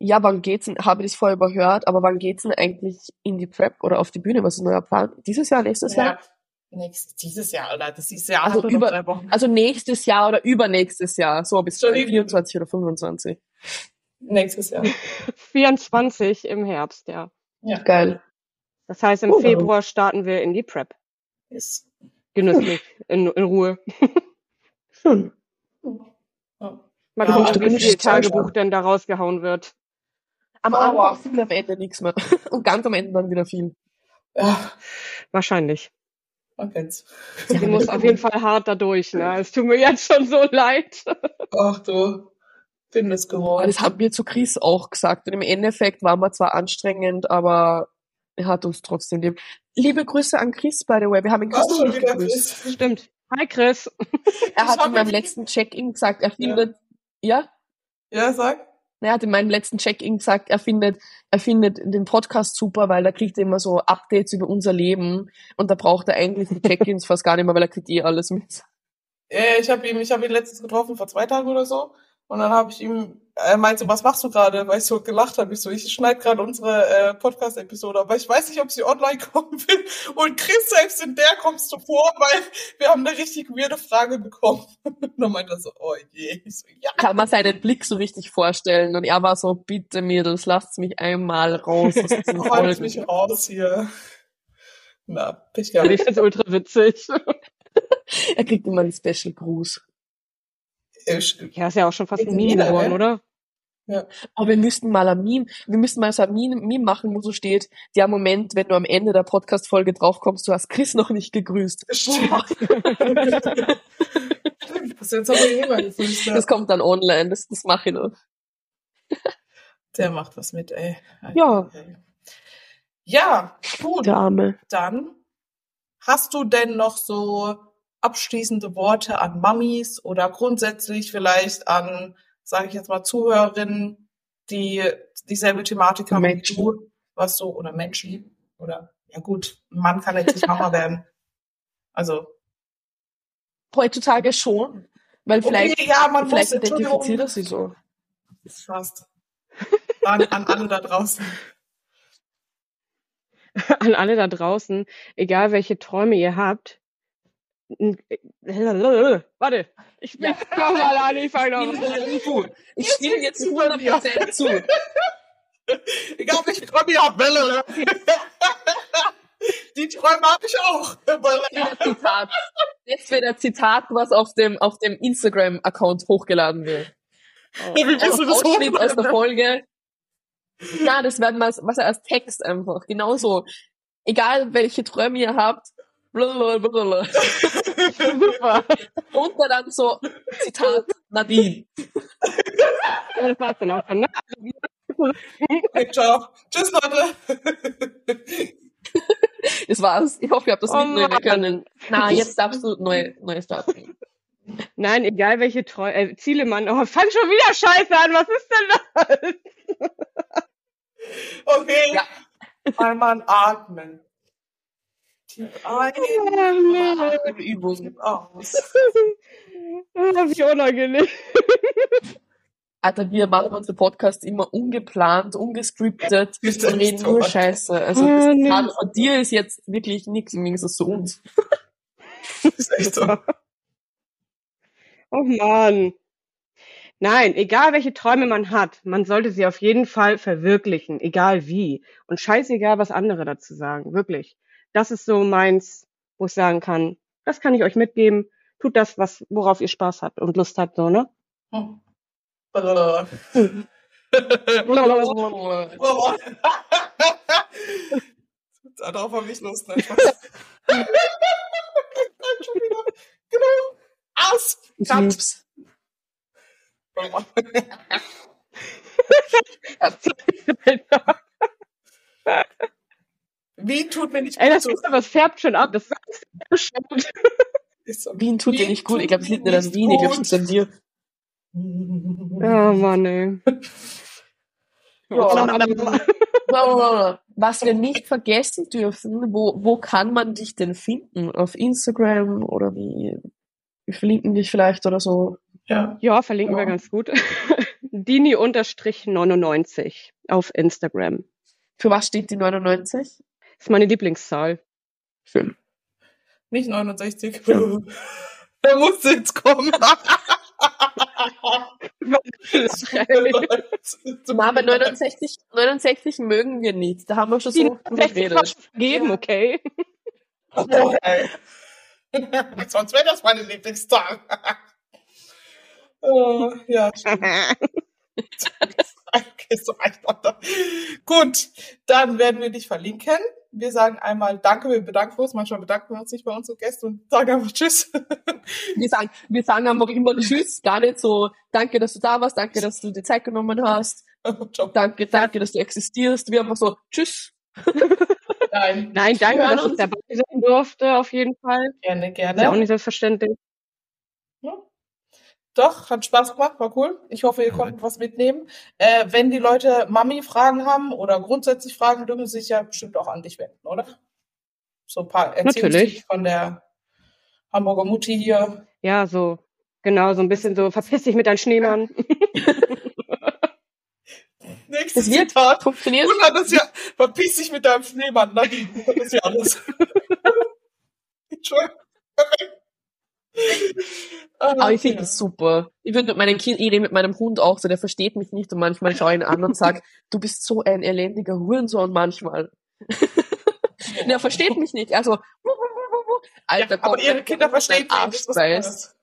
Ja, wann geht's denn, habe ich das vorher überhört, aber wann geht's denn eigentlich in die Prep oder auf die Bühne? Was ist neuer Plan? Dieses Jahr, nächstes Jahr? Ja, nächstes, dieses Jahr, oder? Das dieses Jahr Also über- drei Wochen. Also nächstes Jahr oder übernächstes Jahr, so bis Entschuldigung. 24 oder 25. Nächstes Jahr. 24 im Herbst, ja. Ja. Geil. Das heißt, im Oh. Februar starten wir in die Prep. Ist, Genüsslich, in, in Ruhe. Schön. ja. Mal Ja, gucken, wie viel Tagebuch denn da rausgehauen wird. Am. Anfang viel, am Ende nichts mehr. Und ganz am Ende dann wieder viel. ja, Wahrscheinlich. man kennt's. Sie muss auf jeden Fall hart da durch, ne? Es tut mir jetzt schon so leid. Ach du, findest Aber geworden. das haben wir zu Chris auch gesagt. Und im Endeffekt waren wir zwar anstrengend, aber er hat uns trotzdem lieb. Liebe Grüße an Chris, by the way. Wir haben ihn Chris schon nicht wieder gegrüßt. Chris? Stimmt. Hi Chris. Er hat in meinem letzten Check-in gesagt, er findet, ja? Ja, sag. Er hat in meinem letzten Check-in gesagt, er findet, er findet den Podcast super, weil da kriegt er immer so Updates über unser Leben und da braucht er eigentlich die Check-ins fast gar nicht mehr, weil er kriegt eh alles mit. Ja, ich habe ihn, ich habe ihn letztens getroffen vor zwei Tagen oder so. Und dann habe ich ihm, er meinte so, was machst du gerade? Weil ich so gelacht habe. Ich so, ich schneide gerade unsere äh, Podcast-Episode, aber ich weiß nicht, ob sie online kommen will. Und Chris, selbst in der kommst du vor, weil wir haben eine richtig weirde Frage bekommen. Und dann meinte er so, oh je. Ich so, ja. Kann man seinen Blick so richtig vorstellen und er war so, bitte Mädels, lasst mich einmal raus Räumt Folgen. mich raus hier. Na, Pech Ich gehabt. finde es ultra witzig. Er kriegt immer einen Special-Gruß. Ich- Ja, ist ja auch schon fast ein Meme geworden, ne? oder? Aber wir müssten mal ein Meme, wir müssten mal so ein Meme, Meme machen, wo so steht, der Moment, wenn du am Ende der Podcast-Folge draufkommst, du hast Chris noch nicht gegrüßt. Stimmt. Stimmt, das jetzt aber jemand gefühlt. Das kommt dann online, das, das mache ich noch. Der macht was mit, ey. Ja. Ja, gut. Der Arme. Dann hast du denn noch so abschließende Worte an Mamis oder grundsätzlich vielleicht an, sage ich jetzt mal, Zuhörerinnen, die dieselbe Thematik haben wie Menschen. du, was so, oder Menschen, oder, ja gut, ein Mann kann jetzt nicht Mama werden. Also, Heutzutage schon, weil vielleicht, okay, ja, man vielleicht muss, identifiziert er Entschuldigung, sie so. fast. An, an alle da draußen. An alle da draußen, egal welche Träume ihr habt. N- Warte, ich bin Ja. nochmal an, ich fange zu. Ich stimme jetzt 100% zu. Egal, welche Träume ihr habt, Welle. Die Träume habe ich auch. Wieder Zitat. Jetzt wird ein Zitat, was auf dem, auf dem Instagram-Account hochgeladen wird. Wie willst Einfach du das Ausschnitt aus der? Folge. Ja, das werden wir, was er als Text einfach. Genauso. Egal, welche Träume ihr habt. Blablabla. Super. Und dann so, Zitat, Nadine. Ja, das war's dann auch schon, ne? Okay, ciao. Tschüss, Leute. Das war's. Ich hoffe, ihr habt das Oh mitnehmen Mann. können. Na, jetzt darfst du neu, neu starten. Nein, egal welche Treu äh, Ziele man. Oh, fang schon wieder Scheiße an. Was ist denn das? Okay. Ja. Einmal atmen. Eine Übung. tief aus. Ah, Wie unangenehm. Alter, wir machen unsere Podcasts immer ungeplant, ungescriptet und reden nur so. Scheiße. Also Ah, das nee. Zitat von dir ist jetzt wirklich nichts im Gegensatz zu uns. Ist echt so. Oh Mann. Nein, egal welche Träume man hat, man sollte sie auf jeden Fall verwirklichen, egal wie. Und scheißegal, was andere dazu sagen. Wirklich. Das ist so meins, wo ich sagen kann, das kann ich euch mitgeben. Tut das, was, worauf ihr Spaß habt und Lust habt, so, ne? Hm. Darauf habe ich Lust. Nein, schon wieder. Genau. Aus. Ich Cut. lieb's. Wie tut mir nicht Ey, das, ist, aber, das färbt schon ab. Das ist so. Wien tut dir Wien nicht gut. Ich glaube, es liegt nicht an nicht Wien, ich glaube, es gut. liegt an dir. Oh Mann, ey. Was wir nicht vergessen dürfen, wo, wo kann man dich denn finden? Auf Instagram oder wie? Wir verlinken dich vielleicht oder so. Ja. Ja, verlinken wir Ja. ganz gut. Dini-99 auf Instagram. Für was steht die 99? Ist meine Lieblingszahl. Schön. Nicht 69. da musste jetzt kommen. Mama, 69, 69 mögen wir nicht. Da haben wir schon so 60 geredet. geben, okay? Oh, ey. Sonst wäre das meine Lieblingszahl. oh, ja. Okay, so einfach. Gut, dann werden wir dich verlinken. Wir sagen einmal Danke, wir bedanken uns. Manchmal bedanken wir uns nicht bei unseren Gästen und sagen einfach Tschüss. Wir sagen, wir sagen einfach immer Tschüss, gar nicht so, danke, dass du da warst, danke, dass du dir Zeit genommen hast, danke, danke, dass du existierst. Wir einfach so, Tschüss. Nein, Nein, danke, dass ich dabei sein durfte, auf jeden Fall. gerne, Ist ja auch gerne. nicht selbstverständlich. Ja. Doch, hat Spaß gemacht, war cool. Ich hoffe, ihr konntet was mitnehmen. Äh, wenn die Leute Mami-Fragen haben oder grundsätzlich Fragen, dürfen sie sich ja bestimmt auch an dich wenden, oder? So ein paar Natürlich. von der Hamburger Mutti hier. Ja, so, genau, so ein bisschen so, verpiss dich mit deinem Schneemann. Nächstes Das wird Zitat. funktioniert. Und hat das ja, verpiss dich mit deinem Schneemann, Nadine. Das ist ja alles. Entschuldigung. Aber ich finde das super. Ich würde mit meinem Kind, ich rede mit meinem Hund auch so, der versteht mich nicht und manchmal schaue ich ihn an und sage, du bist so ein elendiger Hurensohn manchmal. der versteht mich nicht. Also, Alter, ja, aber ihre Kinder verstehen. Arsch Das.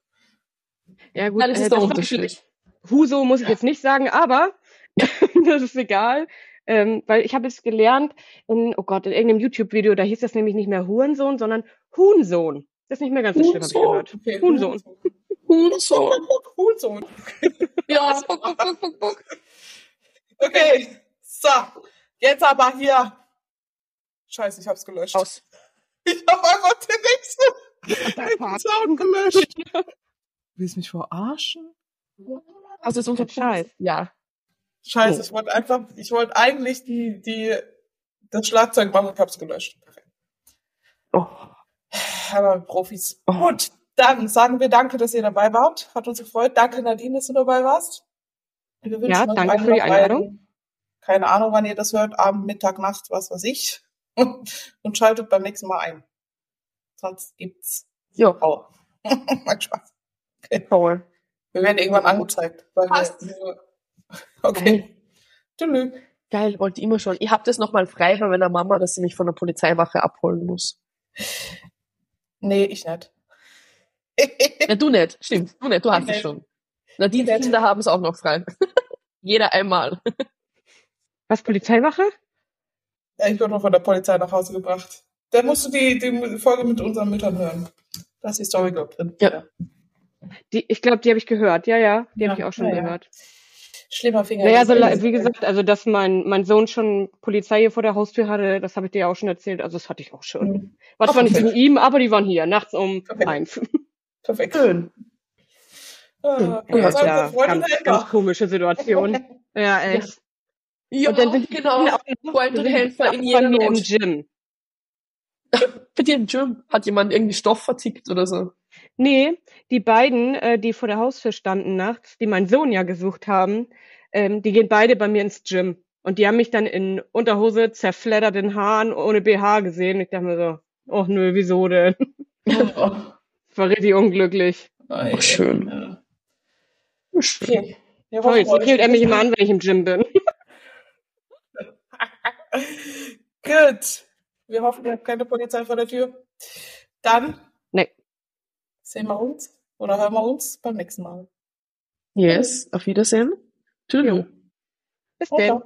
Ja, gut, Nein, das äh, ist der war Unterschied. natürlich- Huso muss ich jetzt nicht sagen, aber das ist egal. Ähm, weil ich habe es gelernt in, oh Gott, in irgendeinem YouTube-Video, da hieß das nämlich nicht mehr Hurensohn, sondern Huhnsohn. Das ist nicht mehr ganz so schlimm, habe ich Huhnsohn. gehört. Okay. Huhnsohn. Hurensohn. Huhnsohn. Ja, buck, buck, buck, buck, buck. Okay, so. Jetzt aber hier. Scheiße, ich hab's gelöscht. Aus. Ich hab einfach den nächsten Sound gelöscht. Willst du mich verarschen? Also ist unser Scheiß. Ja. Scheiße, Oh. ich wollte einfach, ich wollte eigentlich die, die, das Schlagzeug machen und hab's gelöscht. Oh. Aber Profis. Oh. Gut, dann sagen wir danke, dass ihr dabei wart. Hat uns gefreut. Danke, Nadine, dass du dabei warst. Wir wünschen Ja, euch danke für die noch einen- Einladung. Keine Ahnung, wann ihr das hört. Abend, Mittag, Nacht, was weiß ich. Und schaltet beim nächsten Mal ein. Sonst gibt's Ja, Aua. Macht Spaß. toll. Wir werden irgendwann angezeigt. Weil Passt. wir, okay. Tschüss. Geil, wollte ich immer schon. Ich hab das nochmal frei bei meiner Mama, dass sie mich von der Polizeiwache abholen muss. Nee, ich nicht. Ja, du nicht. Stimmt, du nicht. Du hast Ich es schon. Nadine, die nicht. Kinder haben es auch noch frei. Jeder einmal. Was, Polizeiwache? Ja, ich wurde noch von der Polizei nach Hause gebracht. Da musst du die, die Folge mit unseren Müttern hören. Da ist die Story, glaub drin. Ja. Die, ich glaube, die habe ich gehört. Ja, ja, die Ja, habe ich auch schon ja, ja. Schlimmer Finger. Naja, so, le- wie gesagt, also dass mein, mein Sohn schon Polizei hier vor der Haustür hatte, das habe ich dir ja auch schon erzählt. Also das hatte ich auch schon. Mhm. War Ach, zwar nicht wegen ihm, aber die waren hier, nachts um Perfekt. eins. Perfekt. Schön. Ah, Ja, haben ja, wir Freunde ganz, ganz komische Situation. Ja, echt. Ja, Und dann sind die genau. Auch noch- Freund und Helfer in jeder im. Gym. Bei dir im Gym hat jemand irgendwie Stoff vertickt oder so. Nee, die beiden, äh, die vor der Haustür standen nachts, die meinen Sohn ja gesucht haben, ähm, die gehen beide bei mir ins Gym. Und die haben mich dann in Unterhose, zerfledderten Haaren, ohne BH gesehen. Ich dachte mir so, oh nö, wieso denn? Oh, War richtig unglücklich. oh, Oh, schön. Ja. Schön. Okay. Wir Toll, euch klärt er mich immer an, wenn ich im Gym bin. Gut. Wir hoffen, ihr habt keine Polizei vor der Tür. Dann. Sehen wir uns oder hören wir uns beim nächsten Mal. Yes, auf Wiedersehen. Tschüss. Bis dann.